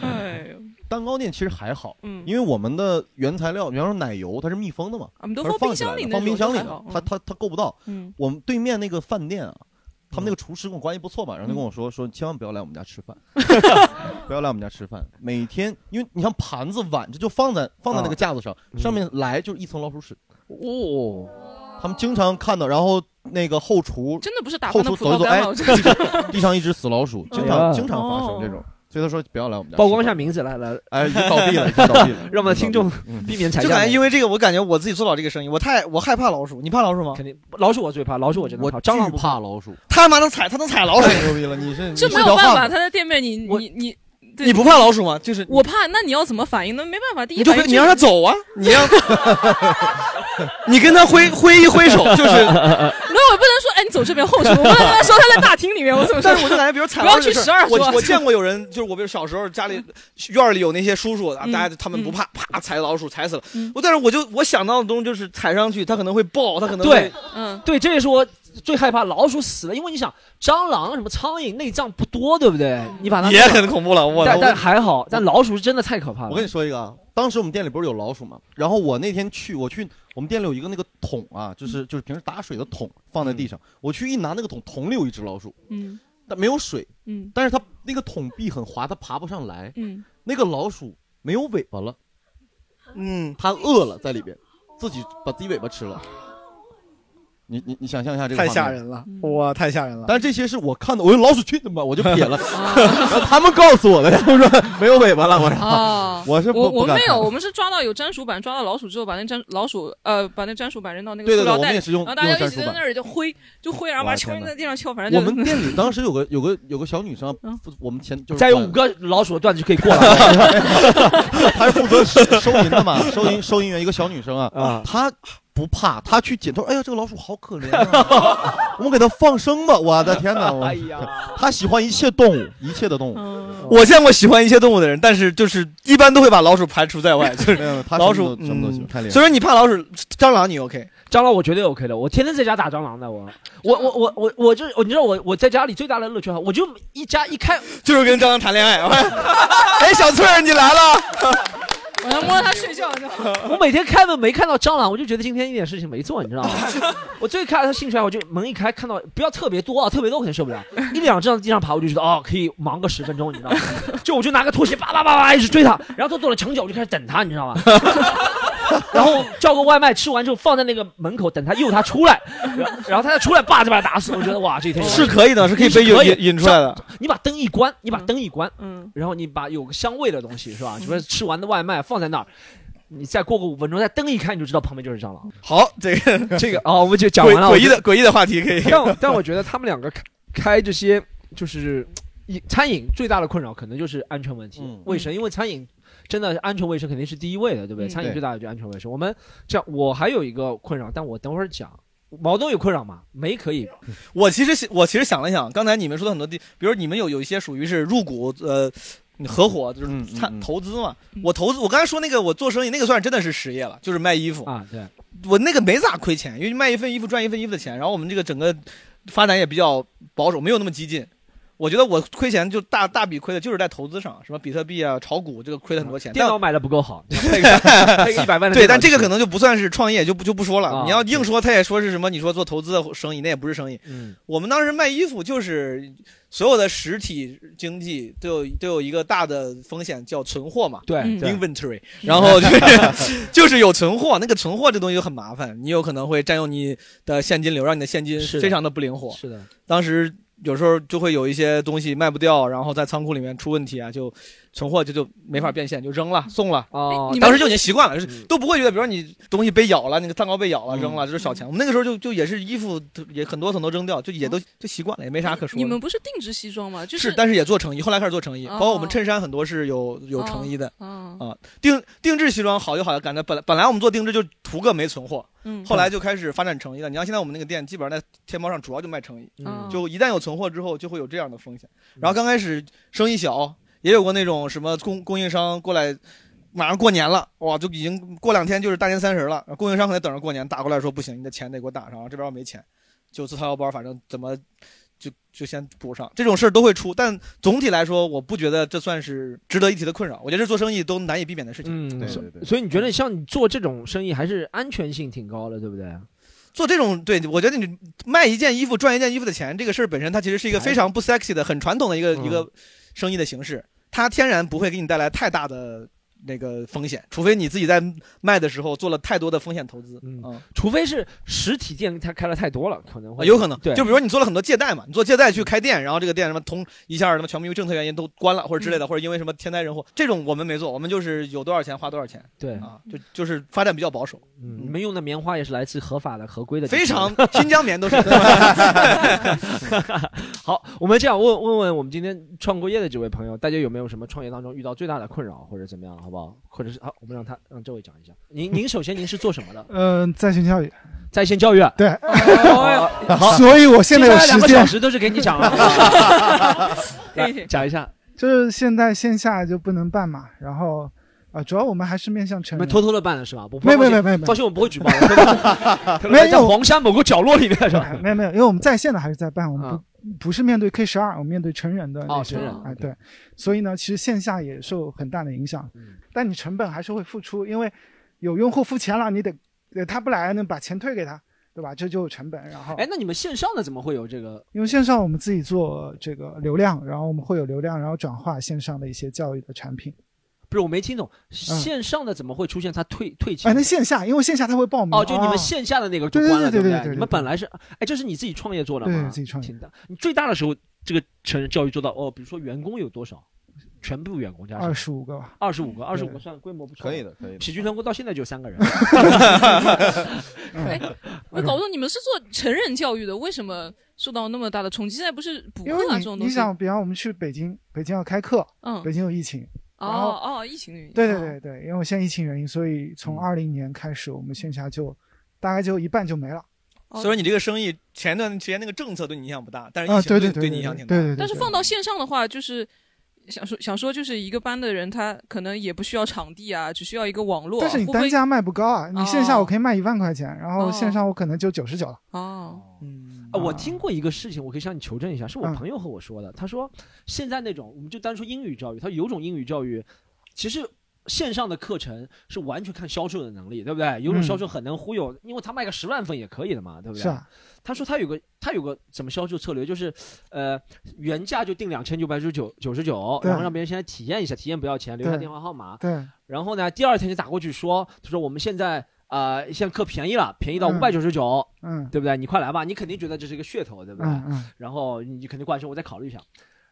哎呦，蛋糕店其实还好，嗯因为我们的原材料，比方说奶油，它是密封的嘛，我们都放冰箱里放冰箱里它它它够不到。嗯我们对面那个饭店啊，他们那个厨师跟我关系不错嘛，然后他跟我说说千万不要来我们家吃饭，不要来我们家吃饭。每天，因为你像盘子碗，这就放在放在那个架子上，上面来就是一层老鼠屎。哦，他们经常看到，然后那个后厨真的不是打后翻的厨走一走，哎地上地上一只死老鼠，经哎常呀。经常发生这种，所以他说不要来我们家。曝光一下，名字来来，哎，已经倒闭了，已经倒闭了，让我们的听众嗯 避免踩就感觉。因为这个，我感觉我自己做不了这个生意，我太我害怕老鼠，你怕老鼠吗？肯定老鼠我最怕，老鼠我真的我怕，蟑螂不怕老鼠，他他妈能踩，他能踩老鼠，太牛逼了！你是这你没有办法，他在店面你你你。对你不怕老鼠吗？就是我怕，那你要怎么反应呢？没办法，第一反应你就你让他走啊，你让，你跟他挥挥一挥手，就是。那我不能说，哎，你走这边后厨，我不能跟他说他在大厅里面，我怎么说？但是我就感觉，比如踩不要去十二我我见过有人，就是我比如小时候家里院里有那些叔叔啊，嗯大家他们不怕，啪踩老鼠踩死了嗯。我但是我就我想到的东西就是踩上去，它可能会爆，它可能对会嗯，对，这也是我最害怕老鼠死了，因为你想蟑螂什么苍蝇内脏不多，对不对？你把它也很恐怖了。我但但还好，但老鼠是真的太可怕了。我跟你说一个啊，当时我们店里不是有老鼠吗？然后我那天去，我去我们店里有一个那个桶啊，就是就是平时打水的桶放在地上，我去一拿那个桶，桶里有一只老鼠，嗯但没有水，嗯但是它那个桶壁很滑，它爬不上来。嗯，那个老鼠没有尾巴了，嗯，它饿了在里边，自己把自己尾巴吃了。你你你想象一下这个太吓人了，哇，太吓人了。但是这些是我看的，我用老鼠去的嘛，我就撇了。然后他们告诉我的，他们说没有尾巴了，我说。啊，我是我我们没有，我们是抓到有粘鼠板，抓到老鼠之后，把那粘老鼠呃把那粘鼠板扔到那个对对对塑料袋。里，我们也是用然后大家一直在那儿就挥就挥，然后把它敲在地上敲，反正就我们店里当时有个有个有个小女生我们前就是再有五个老鼠的段子就可以过了。她是负责收收银的嘛，收银收银员一个小女生啊，啊。她不怕，他去捡，她说哎呀这个老鼠好可怜啊，我们给它放生吧，我的天哪，我 哎呀，他喜欢一切动物，一切的动物，嗯我见过喜欢一切动物的人，但是就是一般都会把老鼠排除在外，就是老鼠什么都什么都喜欢，嗯太厉害。所以说你怕老鼠，蟑螂你 OK？蟑螂我绝对 OK 的，我天天在家打蟑螂的，我我我我我我就我你知道我我在家里最大的乐趣啊，我就一家一开，就是跟蟑螂谈恋爱。哎，小翠儿你来了，我要摸着它睡觉？我每天开门没看到蟑螂，我就觉得今天一点事情没做，你知道吗？我最看它兴趣爱好，我就门一开看到不要特别多啊，特别多我肯定受不了，一两只在地上爬，我就觉得哦可以忙个十分钟，你知道吗？就我就拿个拖鞋叭叭叭叭一直追它，然后它躲了墙角，我就开始等它，你知道吗？然后叫个外卖，吃完之后放在那个门口等他诱他出来，然后他再出来，叭就把他打死。我觉得哇，这一天是可以的，是可以被引引引出来的。你把灯一关，你把灯一关，嗯，然后你把有个香味的东西是吧？比如吃完的外卖放在那儿，你再过个五分钟，再灯一开，你就知道旁边就是蟑螂。好，这个 这个啊，我们就讲完了。诡异的诡异的话题可以。但但我觉得他们两个开开这些就是一餐饮最大的困扰可能就是安全问题、嗯卫生，因为餐饮真的安全卫生肯定是第一位的，对不对？嗯餐饮最大的就是安全卫生。我们这样，我还有一个困扰，但我等会儿讲。毛东有困扰吗？没可以。我其实我其实想了想，刚才你们说的很多地，比如你们有有一些属于是入股呃合伙，就是嗯参嗯嗯投资嘛。我投资，我刚才说那个我做生意那个算是真的是实业了，就是卖衣服啊。对，我那个没咋亏钱，因为卖一份衣服赚一份衣服的钱，然后我们这个整个发展也比较保守，没有那么激进。我觉得我亏钱就大大笔亏的就是在投资上，什么比特币啊、炒股，这个亏了很多钱。电脑买的不够好，那个配个一百万的 对，但这个可能就不算是创业，就不就不说了。啊你要硬说，他也说是什么？你说做投资的生意，那也不是生意。嗯，我们当时卖衣服，就是所有的实体经济都有都有一个大的风险，叫存货嘛。对嗯 inventory，然后就是 就是有存货，那个存货这东西就很麻烦，你有可能会占用你的现金流，让你的现金非常的不灵活。是的，当时有时候就会有一些东西卖不掉，然后在仓库里面出问题啊，就存货就就没法变现，就扔了送了。哦当时就已经习惯了，就是嗯都不会觉得，比如说你东西被咬了，那个蛋糕被咬了，嗯扔了，就是小钱。我们那个时候就就也是衣服也很多很多扔掉，就也都就习惯了，也没啥可说的。你们不是定制西装吗？就是但是也做成衣，后来开始做成衣，哦包括我们衬衫很多是有有成衣的。啊，啊，定定制西装好就好在感觉本来本来我们做定制就图个没存货，嗯，后来就开始发展成衣了。你像现在我们那个店基本上在天猫上主要就卖成衣，嗯就一旦有存货之后就会有这样的风险。然后刚开始生意小，也有过那种什么供供应商过来。马上过年了，哇，就已经过两天就是大年三十了。供应商可能等着过年，打过来说不行，你的钱得给我打上，这边我没钱，就自掏腰包，反正怎么就就先补上。这种事儿都会出，但总体来说，我不觉得这算是值得一提的困扰。我觉得这做生意都难以避免的事情。嗯，对对对所以你觉得像你做这种生意还是安全性挺高的，对不对？做这种，对我觉得你卖一件衣服赚一件衣服的钱，这个事儿本身它其实是一个非常不 sexy 的、很传统的一个、嗯一个生意的形式，它天然不会给你带来太大的那个风险，除非你自己在卖的时候做了太多的风险投资。嗯嗯，除非是实体店它开了太多了，可能会有可能。对，就比如说你做了很多借贷嘛，你做借贷去开店，然后这个店什么通一下什么全部因为政策原因都关了或者之类的，或者因为什么天灾人祸，这种我们没做，我们就是有多少钱花多少钱。对，啊，就就是发展比较保守，嗯，你们用的棉花也是来自合法的、合规的非，常 新疆棉都是。好，我们这样问问问我们今天创过业的几位朋友，大家有没有什么创业当中遇到最大的困扰或者怎么样，好不好？或者是好，我们让他让这位讲一下。您您首先您是做什么的？嗯，在线教育，在线教育啊。对，哦 好，所以我现在有两个小间，时都是给你讲了，来讲一下。就是现在线下就不能办嘛，然后啊、主要我们还是面向成人，你们偷偷的办了是吧？不，没有没有没有没有放心，我们不会举报没有在黄山某个角落里面是吧？没有没有，因为我们在线的还是在办，我们不、啊不是面对 K 十二，我们面对成人的那些，哦人哎对，所以呢，其实线下也受很大的影响，嗯但你成本还是会付出，因为有用户付钱了，你得呃他不来呢，把钱退给他，对吧？这就有成本，然后哎，那你们线上的怎么会有这个？因为线上我们自己做这个流量，然后我们会有流量，然后转化线上的一些教育的产品。不是我没听懂，线上的怎么会出现他退退钱？哎，那线下，因为线下他会报名哦，就你们啊线下的那个就对对关了，不对对对对你们本来是，哎，这是你自己创业做的吗？对自己创业挺大。你最大的时候，这个成人教育做到哦，比如说员工有多少？全部员工加上二十五个吧，二十五个，二十五个算规模不错，可以的，可以的。喜剧团工到现在就三个人。嗯我搞不懂你们是做成人教育的，为什么受到那么大的冲击？现在不是补课啊这种东西？你想，比方我们去北京，北京要开课，嗯，北京有疫情，然后哦哦，疫情原因。对对哦，对对，因为我现在疫情原因，所以从二零年开始，我们线下就大概就一半就没了。所以你这个生意前段时间那个政策对你影响不大，但是啊，疫情对对对对你影响挺大。对对对。但是放到线上的话，就是想说想说，就是一个班的人，他可能也不需要场地啊，只需要一个网络。但是你单价卖不高啊，你线下哦我可以卖一万块钱，然后线上我可能就九十九了。哦，嗯，啊，我听过一个事情，我可以向你求证一下，是我嗯朋友和我说的。他说，现在那种我们就单说英语教育，他有种英语教育，其实线上的课程是完全看销售的能力，对不对？有种嗯销售很能忽悠，因为他卖个十万份也可以的嘛，对不对？是啊，他说他有个他有个怎么销售策略，就是呃原价就定两千九百九十九九十九，然后让别人先来体验一下，体验不要钱，留下电话号码，对，然后呢第二天就打过去说，他说我们现在。呃，现在课便宜了，便宜到五嗯百九十九，嗯对不对？你快来吧，你肯定觉得这是一个噱头，对不对？嗯嗯，然后你肯定过来说，我再考虑一下。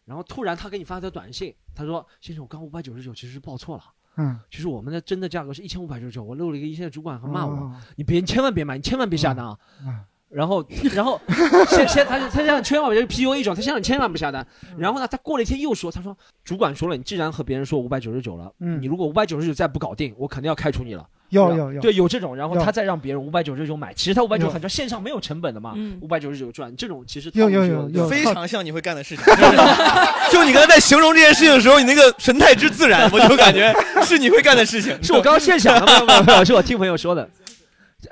然后突然他给你发条短信，他说：“先生，我刚五百九十九其实是报错了。嗯，其实我们的真的价格是一千五百九十九，我漏了一个一线主管还骂我，哦你别你千万别买，你千万别下单啊。嗯然后，然后先先他他让千万别 PUA 一种，他先让你千万别下单。嗯然后呢，他过了一天又说，他说主管说了，你既然和别人说五百九十九了，嗯你如果五百九十九再不搞定，我肯定要开除你了。然后有有有对，有这种，然后他再让别人五百九十九买，其实他五百九有很赚，线上没有成本的嘛嗯，五百九十九赚，这种其实有有有有非常像你会干的事情。就你刚才在形容这件事情的时候，你那个神态之自然，我就感觉是你会干的事情。是我刚刚现想的，没有没有没有，是我听朋友说的。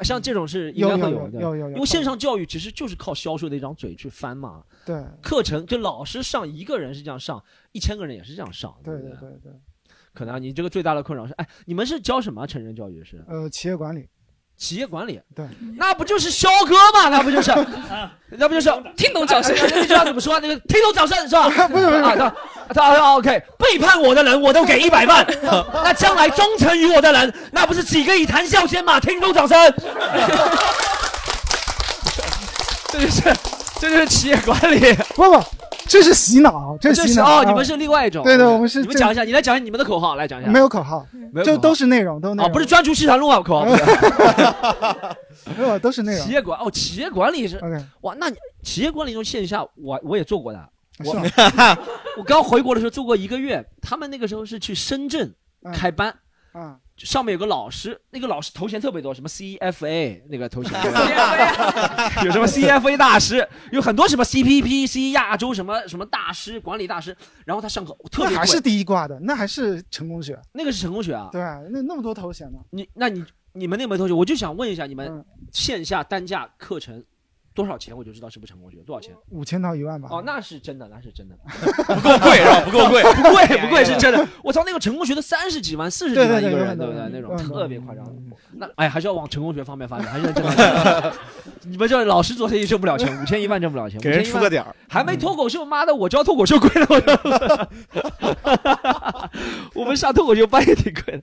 像这种是应该会有有的，有有有因为线上教育其实就是靠销售的一张嘴去翻嘛。对。课程就老师上一个人是这样上，一千个人也是这样上，对对对对，可能啊你这个最大的困扰是，哎，你们是教什么成人教育是？呃，企业管理，企业管理，对，那不就是肖哥吗？那不就是，那不就是听懂掌声那句话怎么说？那个听懂掌声是吧？不是不是啊，他他他 OK，背叛我的人我都给一百万，那将来忠诚于我的人，那不是几个以谈笑间嘛？听懂掌声。这就是这就是企业管理，不不，这是洗脑，这这是洗脑哦，你们是另外一种。对对我们是你们讲一下，你来讲一下你们的口号，来讲一下。没有口号，就都是内容，都是内哦，容，不是专注西坛路啊，口号。没有都是内容企。业管哦，企业管理是哇，那你企业管理这种线下，我我也做过的。我 我刚回国的时候做过一个月，他们那个时候是去深圳嗯开班，啊，上面有个老师，那个老师头衔特别多，什么 CFA 那个头衔，有什么 CFA 大师，有很多什么 CPPC 亚洲什么什么大师，管理大师。然后他上课特别那还是第一挂的，那还是成功学，那个是成功学啊。对啊，那那么多头衔呢。你那你你们那门头衔，我就想问一下，你们嗯线下单价课程多少钱？我就知道是不是成功学，多少钱？五千到一万吧。哦，那是真的，那是真的，不够贵是吧？不够贵，不贵不贵是真的。我操，那个成功学的三十几万、四十几万一个人，对不对？那种特别夸张。那哎，还是要往成功学方面发展，还是真的。你们这老师做生意挣不了钱，五千一万挣不了钱，给人5000一万出个点儿。还没脱口秀，妈的，我教脱口秀贵了，我我们上脱口秀班也挺贵的。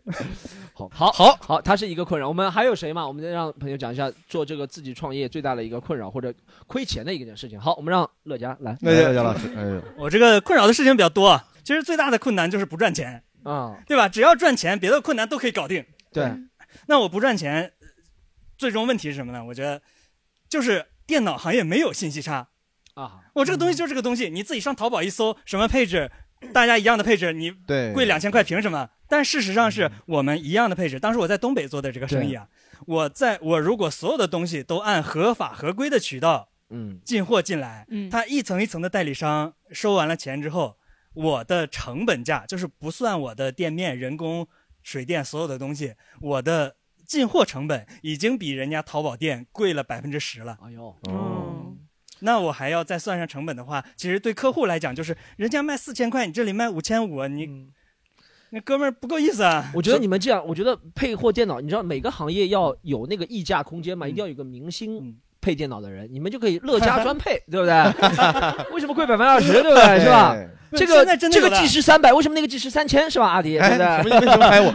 好，好，好，好，他是一个困扰。我们还有谁吗？我们再让朋友讲一下做这个自己创业最大的一个困扰或者亏钱的一件事情。好，我们让乐嘉来。哎乐嘉老师，哎呦，我这个困扰的事情比较多啊。其实最大的困难就是不赚钱，啊，对吧？只要赚钱，别的困难都可以搞定。对，那我不赚钱，最终问题是什么呢？我觉得就是电脑行业没有信息差。啊，我这个东西就是这个东西，你自己上淘宝一搜，什么配置，大家一样的配置，你，贵两千块凭什么？但事实上是我们一样的配置。当时我在东北做的这个生意啊，我在我如果所有的东西都按合法合规的渠道嗯，进货进来，嗯。他一层一层的代理商收完了钱之后，我的成本价就是不算我的店面、人工、水电所有的东西，我的进货成本已经比人家淘宝店贵了百分之十了。哎呦，哦，那我还要再算上成本的话，其实对客户来讲，就是人家卖四千块，你这里卖五千五，你、那哥们儿不够意思啊。我觉得你们这样，我觉得配货电脑，你知道每个行业要有那个溢价空间嘛，嗯一定要有个明星嗯配电脑的人，你们就可以乐嘉专配，对不对？为什么贵百分之二十，对不对？是吧？哎这个这个技师三百，为什么那个技师三千是吧？阿迪，对不哎，对？什么为什么拍我？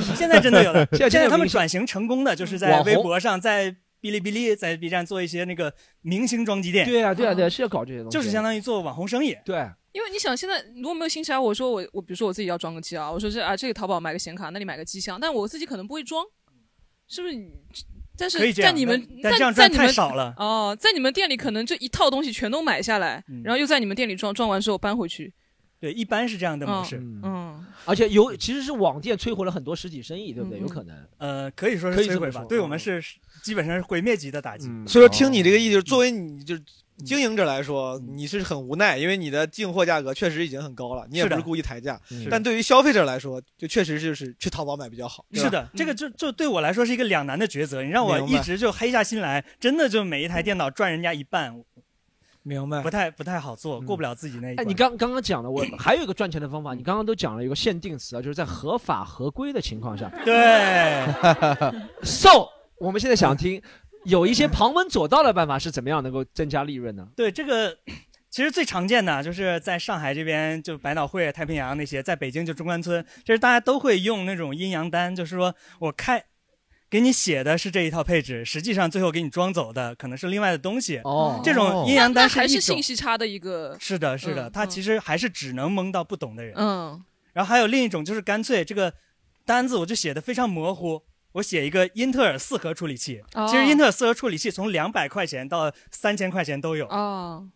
现在真的有的，现在他们转型成功的，就是在微博上，在哔哩哔哩，在 B 站做一些那个明星装机店，对啊，对啊，对啊，是要搞这些东西，就是相当于做网红生意。对，因为你想，现在如果没有新起来，我说我我比如说我自己要装个机啊，我说这啊这个淘宝买个显卡，那里买个机箱，但我自己可能不会装，是不是你？但是在你们在这样赚太在你们少了。哦，在你们店里可能这一套东西全都买下来，嗯然后又在你们店里装，装完之后搬回去。对，一般是这样的模式。嗯，嗯，而且有其实是网店摧毁了很多实体生意，对不对？嗯有可能，呃，可以说是摧毁吧对我们是基本上是毁灭级的打击。嗯所以说，听你这个意思，就是作为你就是经营者来说，你是很无奈，因为你的进货价格确实已经很高了，你也不是故意抬价。嗯但对于消费者来说，就确实就是去淘宝买比较好。是，的，这个就就对我来说是一个两难的抉择。你让我一直就黑下心来，真的就每一台电脑赚人家一半，明白不。太不太好做，嗯过不了自己那一哎，关。你刚刚刚讲的，我还有一个赚钱的方法，你刚刚都讲了一个限定词啊，就是在合法合规的情况下对，，so 我们现在想听有一些旁门左道的办法是怎么样能够增加利润呢？对这个，其实最常见的就是在上海这边，就百脑汇、太平洋那些，在北京就中关村，就是大家都会用那种阴阳单，就是说我开给你写的是这一套配置，实际上最后给你装走的可能是另外的东西。哦，这种阴阳单还是一种信息差的一个，是的，是的，嗯它其实还是只能蒙到不懂的人。嗯然后还有另一种就是干脆这个单子我就写的非常模糊，我写一个英特尔四核处理器，哦。其实英特尔四核处理器从两百块钱到三千块钱都有，哦，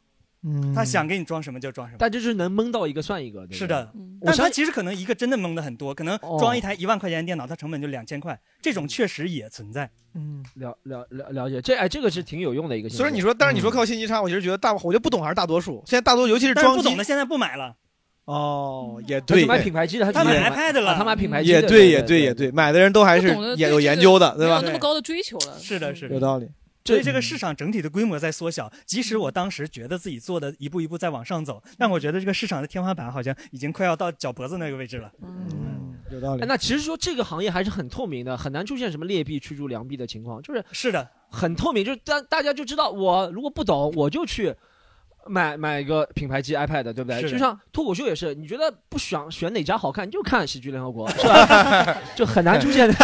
嗯。他想给你装什么就装什么。但就是能蒙到一个算一个，对对是的，但他其实可能一个真的蒙的很多，可能哦。装一台一万块钱的电脑，它成本就两千块，这种确实也存在。嗯，了了了了解，这哎这个是挺有用的一个信息。虽然你说，但是你说靠信息差，我其实觉得大，我觉得不懂还是大多数。现在大多，尤其是装机不懂的现在不买了，哦，也对，他买品牌机的，他买 iPad 了啊他买品牌机的，也对，也对，也对，买的人都还是也有研究的，对吧没有？那么高的追求了。是的，是的，有道理。所以这个市场整体的规模在缩小。即使我当时觉得自己做的一步一步在往上走，但我觉得这个市场的天花板好像已经快要到脚脖子那个位置了。嗯，有道理哎，。那其实说这个行业还是很透明的，很难出现什么劣币驱逐良币的情况，就是是的，很透明，就是大大家就知道，我如果不懂，我就去买买一个品牌机 iPad，对不对？是就像脱口秀也是，你觉得不想选哪家好看，你就看喜剧联合国，是吧？就很难出现。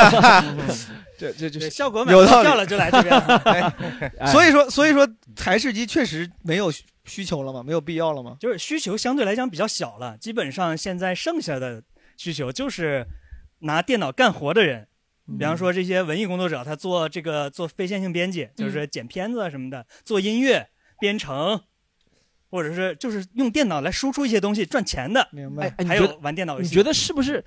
这这就效果买有道理到票了就来这边。哎所以说，所以说台式机确实没有需需求了吗？没有必要了吗？就是需求相对来讲比较小了，基本上现在剩下的需求就是拿电脑干活的人，比方说这些文艺工作者，他做这个做非线性编辑，就是剪片子啊什么的，做音乐编程，或者是就是用电脑来输出一些东西赚钱的，明哎白。还有玩电脑游戏。你觉得是不是？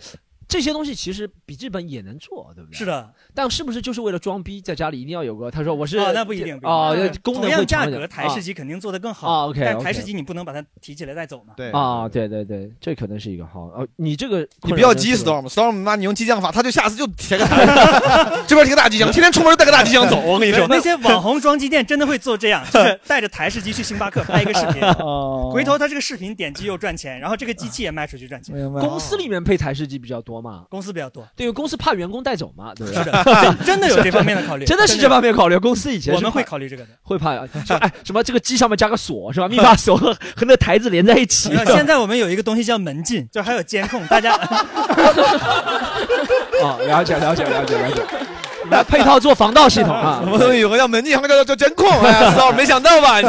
这些东西其实笔记本也能做，对不对？是的，但是不是就是为了装逼，在家里一定要有个？他说我是哦，那不一定，不一定哦，功能同样价格，台式机肯定做得更好。啊，OK，但台式机你不能把它提起来带走嘛。对啊，对对对，这可能是一个好哦。你这个你不要激 Storm，Storm 妈你用激将法，他就下次就贴个台，这边贴个大机箱，天天出门带个大机箱走。我跟你说，那些网红装机店真的会做这样，就是带着台式机去星巴克拍一个视频，哦回头他这个视频点击又赚钱，然后这个机器也卖出去赚钱。明白公司里面配台式机比较多嘛？公司比较多，对，因为公司怕员工带走嘛，对不对？是的，真 真的有这方面的考虑，真的是这方面考虑。公司以前我们会考虑这个的。会怕说哎什么这个机上面加个锁是吧？密码锁和和那台子连在一起。现在我们有一个东西叫门禁，就还有监控，大家 哦，了解了解了解了解，来配套做防盗系统啊 什。么东西有个叫门禁，还有个叫叫监控。哎呀，Storm 没想到吧？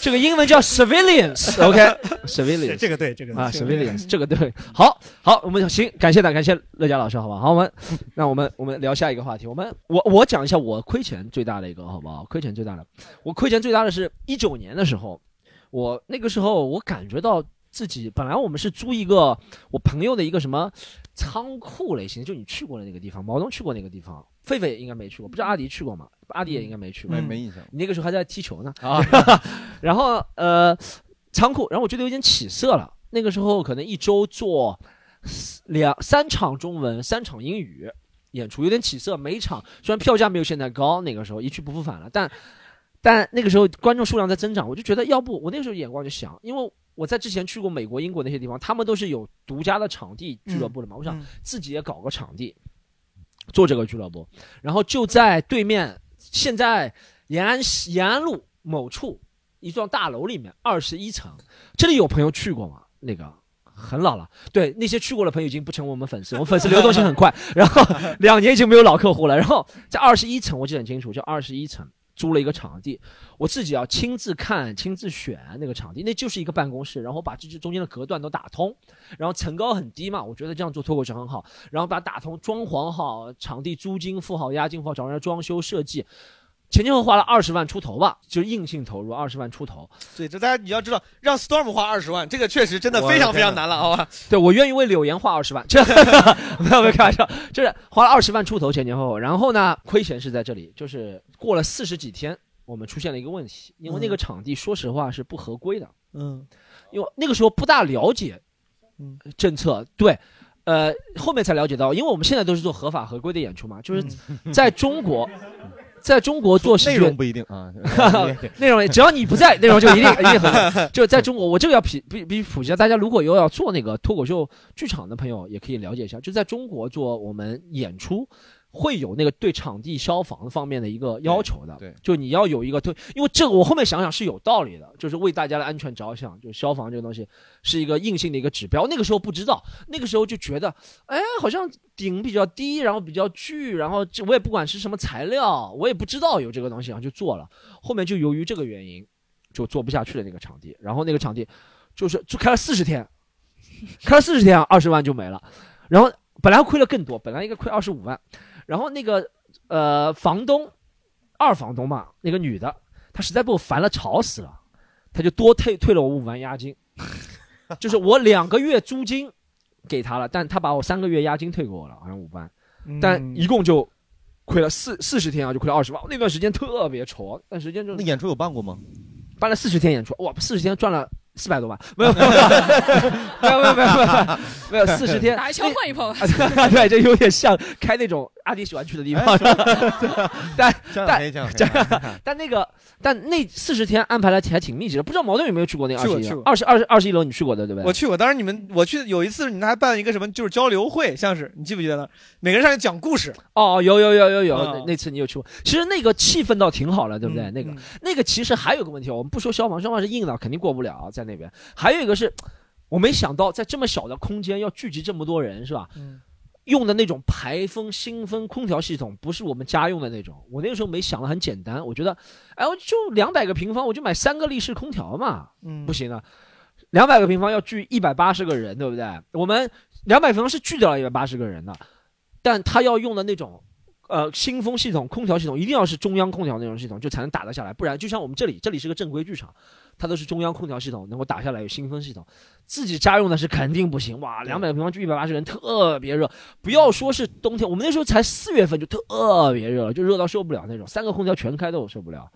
这个英文叫 surveillance，OK，surveillance、这这个对这个啊，surveillance 这个对，好好，我们行，感谢的，感谢乐嘉老师，好吧，好，我们那我们我们聊下一个话题，我们我我讲一下我亏钱最大的一个，好不好？亏钱最大的，我亏钱最大的是一九年的时候，我那个时候我感觉到自己本来我们是租一个我朋友的一个什么仓库类型，就你去过的那个地方，毛东去过那个地方，狒狒应该没去过，不知道阿迪去过吗？阿迪也应该没去过，没没印象你那个时候还在踢球呢啊。然后呃，仓库，然后我觉得有点起色了。那个时候可能一周做两三场中文，三场英语演出，有点起色。每一场虽然票价没有现在高，那个时候一去不复返了，但但那个时候观众数量在增长，我就觉得要不我那个时候眼光就想，因为我在之前去过美国、英国那些地方，他们都是有独家的场地俱乐部的嘛，我想嗯自己也搞个场地，做这个俱乐部，然后就在对面，现在延安延安路某处一幢大楼里面，二十一层，这里有朋友去过吗？那个。很老了，对那些去过的朋友已经不成为我们粉丝，我们粉丝流动性很快，然后两年已经没有老客户了。然后在二十一层，我记得很清楚，就二十一层租了一个场地，我自己要亲自看、亲自选那个场地，那就是一个办公室，然后把这这中间的隔断都打通，然后层高很低嘛，我觉得这样做脱口秀很好，然后把打通，装潢好，场地租金付好，押金付好，找人来装修设计，前前后后花了二十万出头吧，就是硬性投入二十万出头。对，这大家你要知道，让 Storm 花二十万，这个确实真的非常非常难了，好吧？对我愿意为柳岩花二十万，这 没有没有开玩笑，就是花了二十万出头前前后后，然后呢亏钱是在这里，就是过了四十几天，我们出现了一个问题，因为那个场地说实话是不合规的，嗯因为那个时候不大了解嗯政策，对。呃，后面才了解到，因为我们现在都是做合法合规的演出嘛，就是在中国，在中国做内容不一定啊。内容只要你不在，内容就一定一定很。就在中国，我这个要普必必须普及一下，大家如果有要做那个脱口秀剧场的朋友，也可以了解一下。就在中国做我们演出。会有那个对场地消防方面的一个要求的，对，就你要有一个对，因为这个我后面想想是有道理的，就是为大家的安全着想，就消防这个东西是一个硬性的一个指标。那个时候不知道，那个时候就觉得，哎，好像顶比较低，然后比较巨，然后这我也不管是什么材料，我也不知道有这个东西，然后就做了。后面就由于这个原因，就做不下去了那个场地，然后那个场地就是就开了四十天，开了四十天二十万就没了，然后本来亏了更多，本来应该亏二十五万，然后那个呃房东二房东嘛，那个女的，她实在被我烦了，吵死了，她就多退退了我五万押金，就是我两个月租金给她了，但她把我三个月押金退给我了，好像五万，但嗯一共就亏了四四十天啊，就亏了二十万，那段时间特别愁，那时间就那演出有办过吗？办了四十天演出，哇，四十天赚了四百多万，没有没有没有没有没有没有没有四十天打一枪换一炮。啊，对，这有点像开那种阿迪喜欢去的地方，但？但 但那个但那四十天安排的还挺密集的，不知道矛盾有没有去过那二十一楼？二十二十二十一楼你去过的对不对？我去过，当时你们我去有一次，你们还办一个什么，就是交流会，像是你记不记得呢？每个人上去讲故事，哦，有有有有有，啊那那次你有去过？其实那个气氛倒挺好了，对不对？嗯那个那个其实还有个问题，我们不说消防，消防是硬的，肯定过不了在那边。还有一个是，我没想到在这么小的空间要聚集这么多人，是吧？嗯用的那种排风、新风、空调系统不是我们家用的那种。我那个时候没想的很简单，我觉得，哎，我就两百个平方，我就买三个立式空调嘛，嗯不行的，两百个平方要聚一百八十个人，对不对？我们两百平方是聚掉了一百八十个人的，但他要用的那种。呃，新风系统、空调系统一定要是中央空调那种系统，就才能打得下来，不然就像我们这里，这里是个正规剧场，它都是中央空调系统能够打下来，有新风系统，自己家用的是肯定不行。哇，两百平方就一百八十人，特别热。不要说是冬天，我们那时候才四月份就特别热了，就热到受不了那种，三个空调全开都受不了。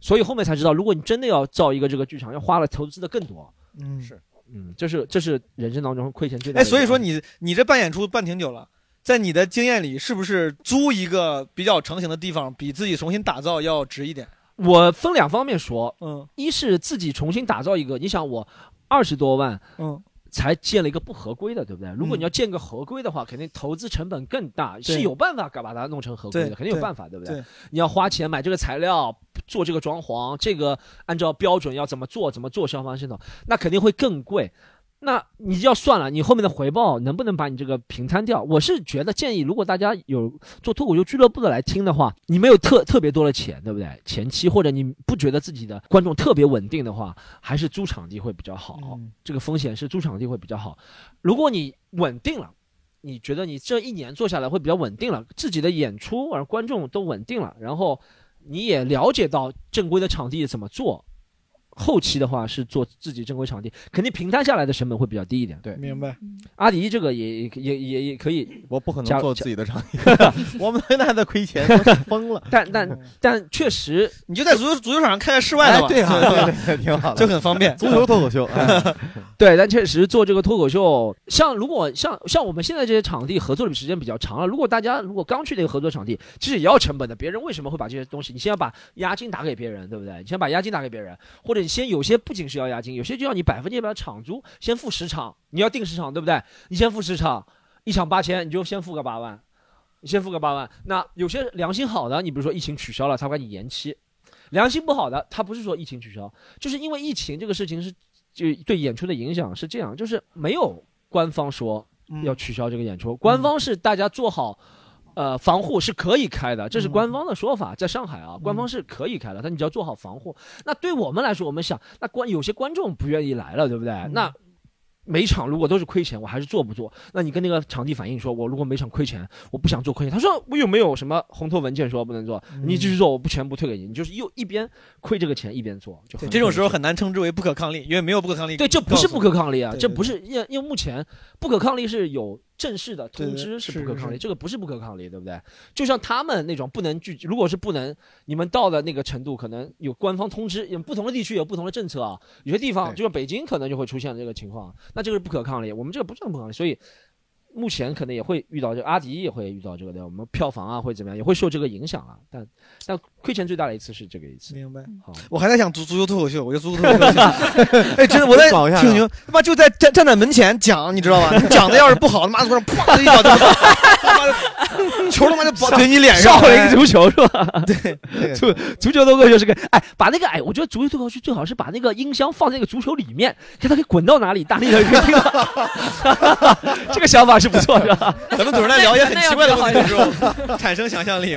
所以后面才知道，如果你真的要造一个这个剧场，要花了投资的更多。嗯是，嗯，这是这是人生当中亏钱最大的哎，所以说你你这办演出办挺久了，在你的经验里，是不是租一个比较成型的地方，比自己重新打造要值一点？我分两方面说，嗯，一是自己重新打造一个，你想我二十多万，嗯，才建了一个不合规的，对不对？如果嗯你要建个合规的话，肯定投资成本更大，是有办法把它弄成合规的，肯定有办法，对不？对你要花钱买这个材料，做这个装潢，这个按照标准要怎么做，怎么做消防系统，那肯定会更贵。那你就要算了，你后面的回报能不能把你这个平摊掉？我是觉得建议，如果大家有做脱口秀俱乐部的来听的话，你没有特特别多的钱，对不对？前期或者你不觉得自己的观众特别稳定的话，还是租场地会比较好。这个风险是租场地会比较好。如果你稳定了，你觉得你这一年做下来会比较稳定了，自己的演出而观众都稳定了，然后你也了解到正规的场地怎么做。后期的话是做自己正规场地，肯定平摊下来的成本会比较低一点。对，明白。阿迪这个也也也也也可以，我不可能做自己的场地，我们现在还在亏钱，疯了。但但但确实，你就在足球足球场上开个室外的吧，哎对啊对对对挺好的就很方便。足球脱口秀哎对，但确实做这个脱口秀，像如果像像我们现在这些场地合作的时间比较长了，如果大家如果刚去那个合作场地，其实也要成本的。别人为什么会把这些东西？你先要把押金打给别人，对不对？你先把押金打给别人，或者你先有些不仅是要押金，有些就要你百分之百的场租，先付十场，你要定十场，对不对？你先付十场，一场八千，你就先付个八万，你先付个八万。那有些良心好的，你比如说疫情取消了，他管你延期；良心不好的，他不是说疫情取消，就是因为疫情这个事情是就对演出的影响是这样，就是没有官方说要取消这个演出，官方是大家做好。呃，防护是可以开的，这是官方的说法。在上海啊，官方是可以开的，但你只要做好防护。那对我们来说，我们想，那观有些观众不愿意来了，对不对？那每场如果都是亏钱，我还是做不做？那你跟那个场地反映说，我如果每场亏钱，我不想做亏钱。他说我有没有什么红头文件说不能做？你继续做，我不全部退给你。你就是又一边亏这个钱一边做，就很这种时候很难称之为不可抗力，因为没有不可抗力。对，这不是不可抗力啊，对对这不是因因为目前不可抗力是有正式的通知是不可抗力，这个不是不可抗力，对不对？就像他们那种不能拒，如果是不能，你们到了那个程度，可能有官方通知，有不同的地区有不同的政策啊，有些地方就像北京可能就会出现这个情况，那这个是不可抗力，我们这个不算不可抗力，所以。目前可能也会遇到这个，阿迪也会遇到这个的，我们票房啊会怎么样，也会受这个影响啊。但但亏钱最大的一次是这个一次。明白。好，我还在想足足球脱口秀，我觉得足球脱口秀，哎，真的我在搞一下挺牛，他妈就在站站在门前讲，你知道吗？你讲的要是不好，他妈从上啪的一脚就，他妈的球他妈就怼你脸上，少林足球是吧？对，足足球脱口秀是个，哎，把那个哎，我觉得足球脱口秀最好是把那个音箱放在那个足球里面，看它可以滚到哪里，大力的可以听到。这个想法是不错的。咱们总是在聊一些很奇怪的问题的时候，产生想象力。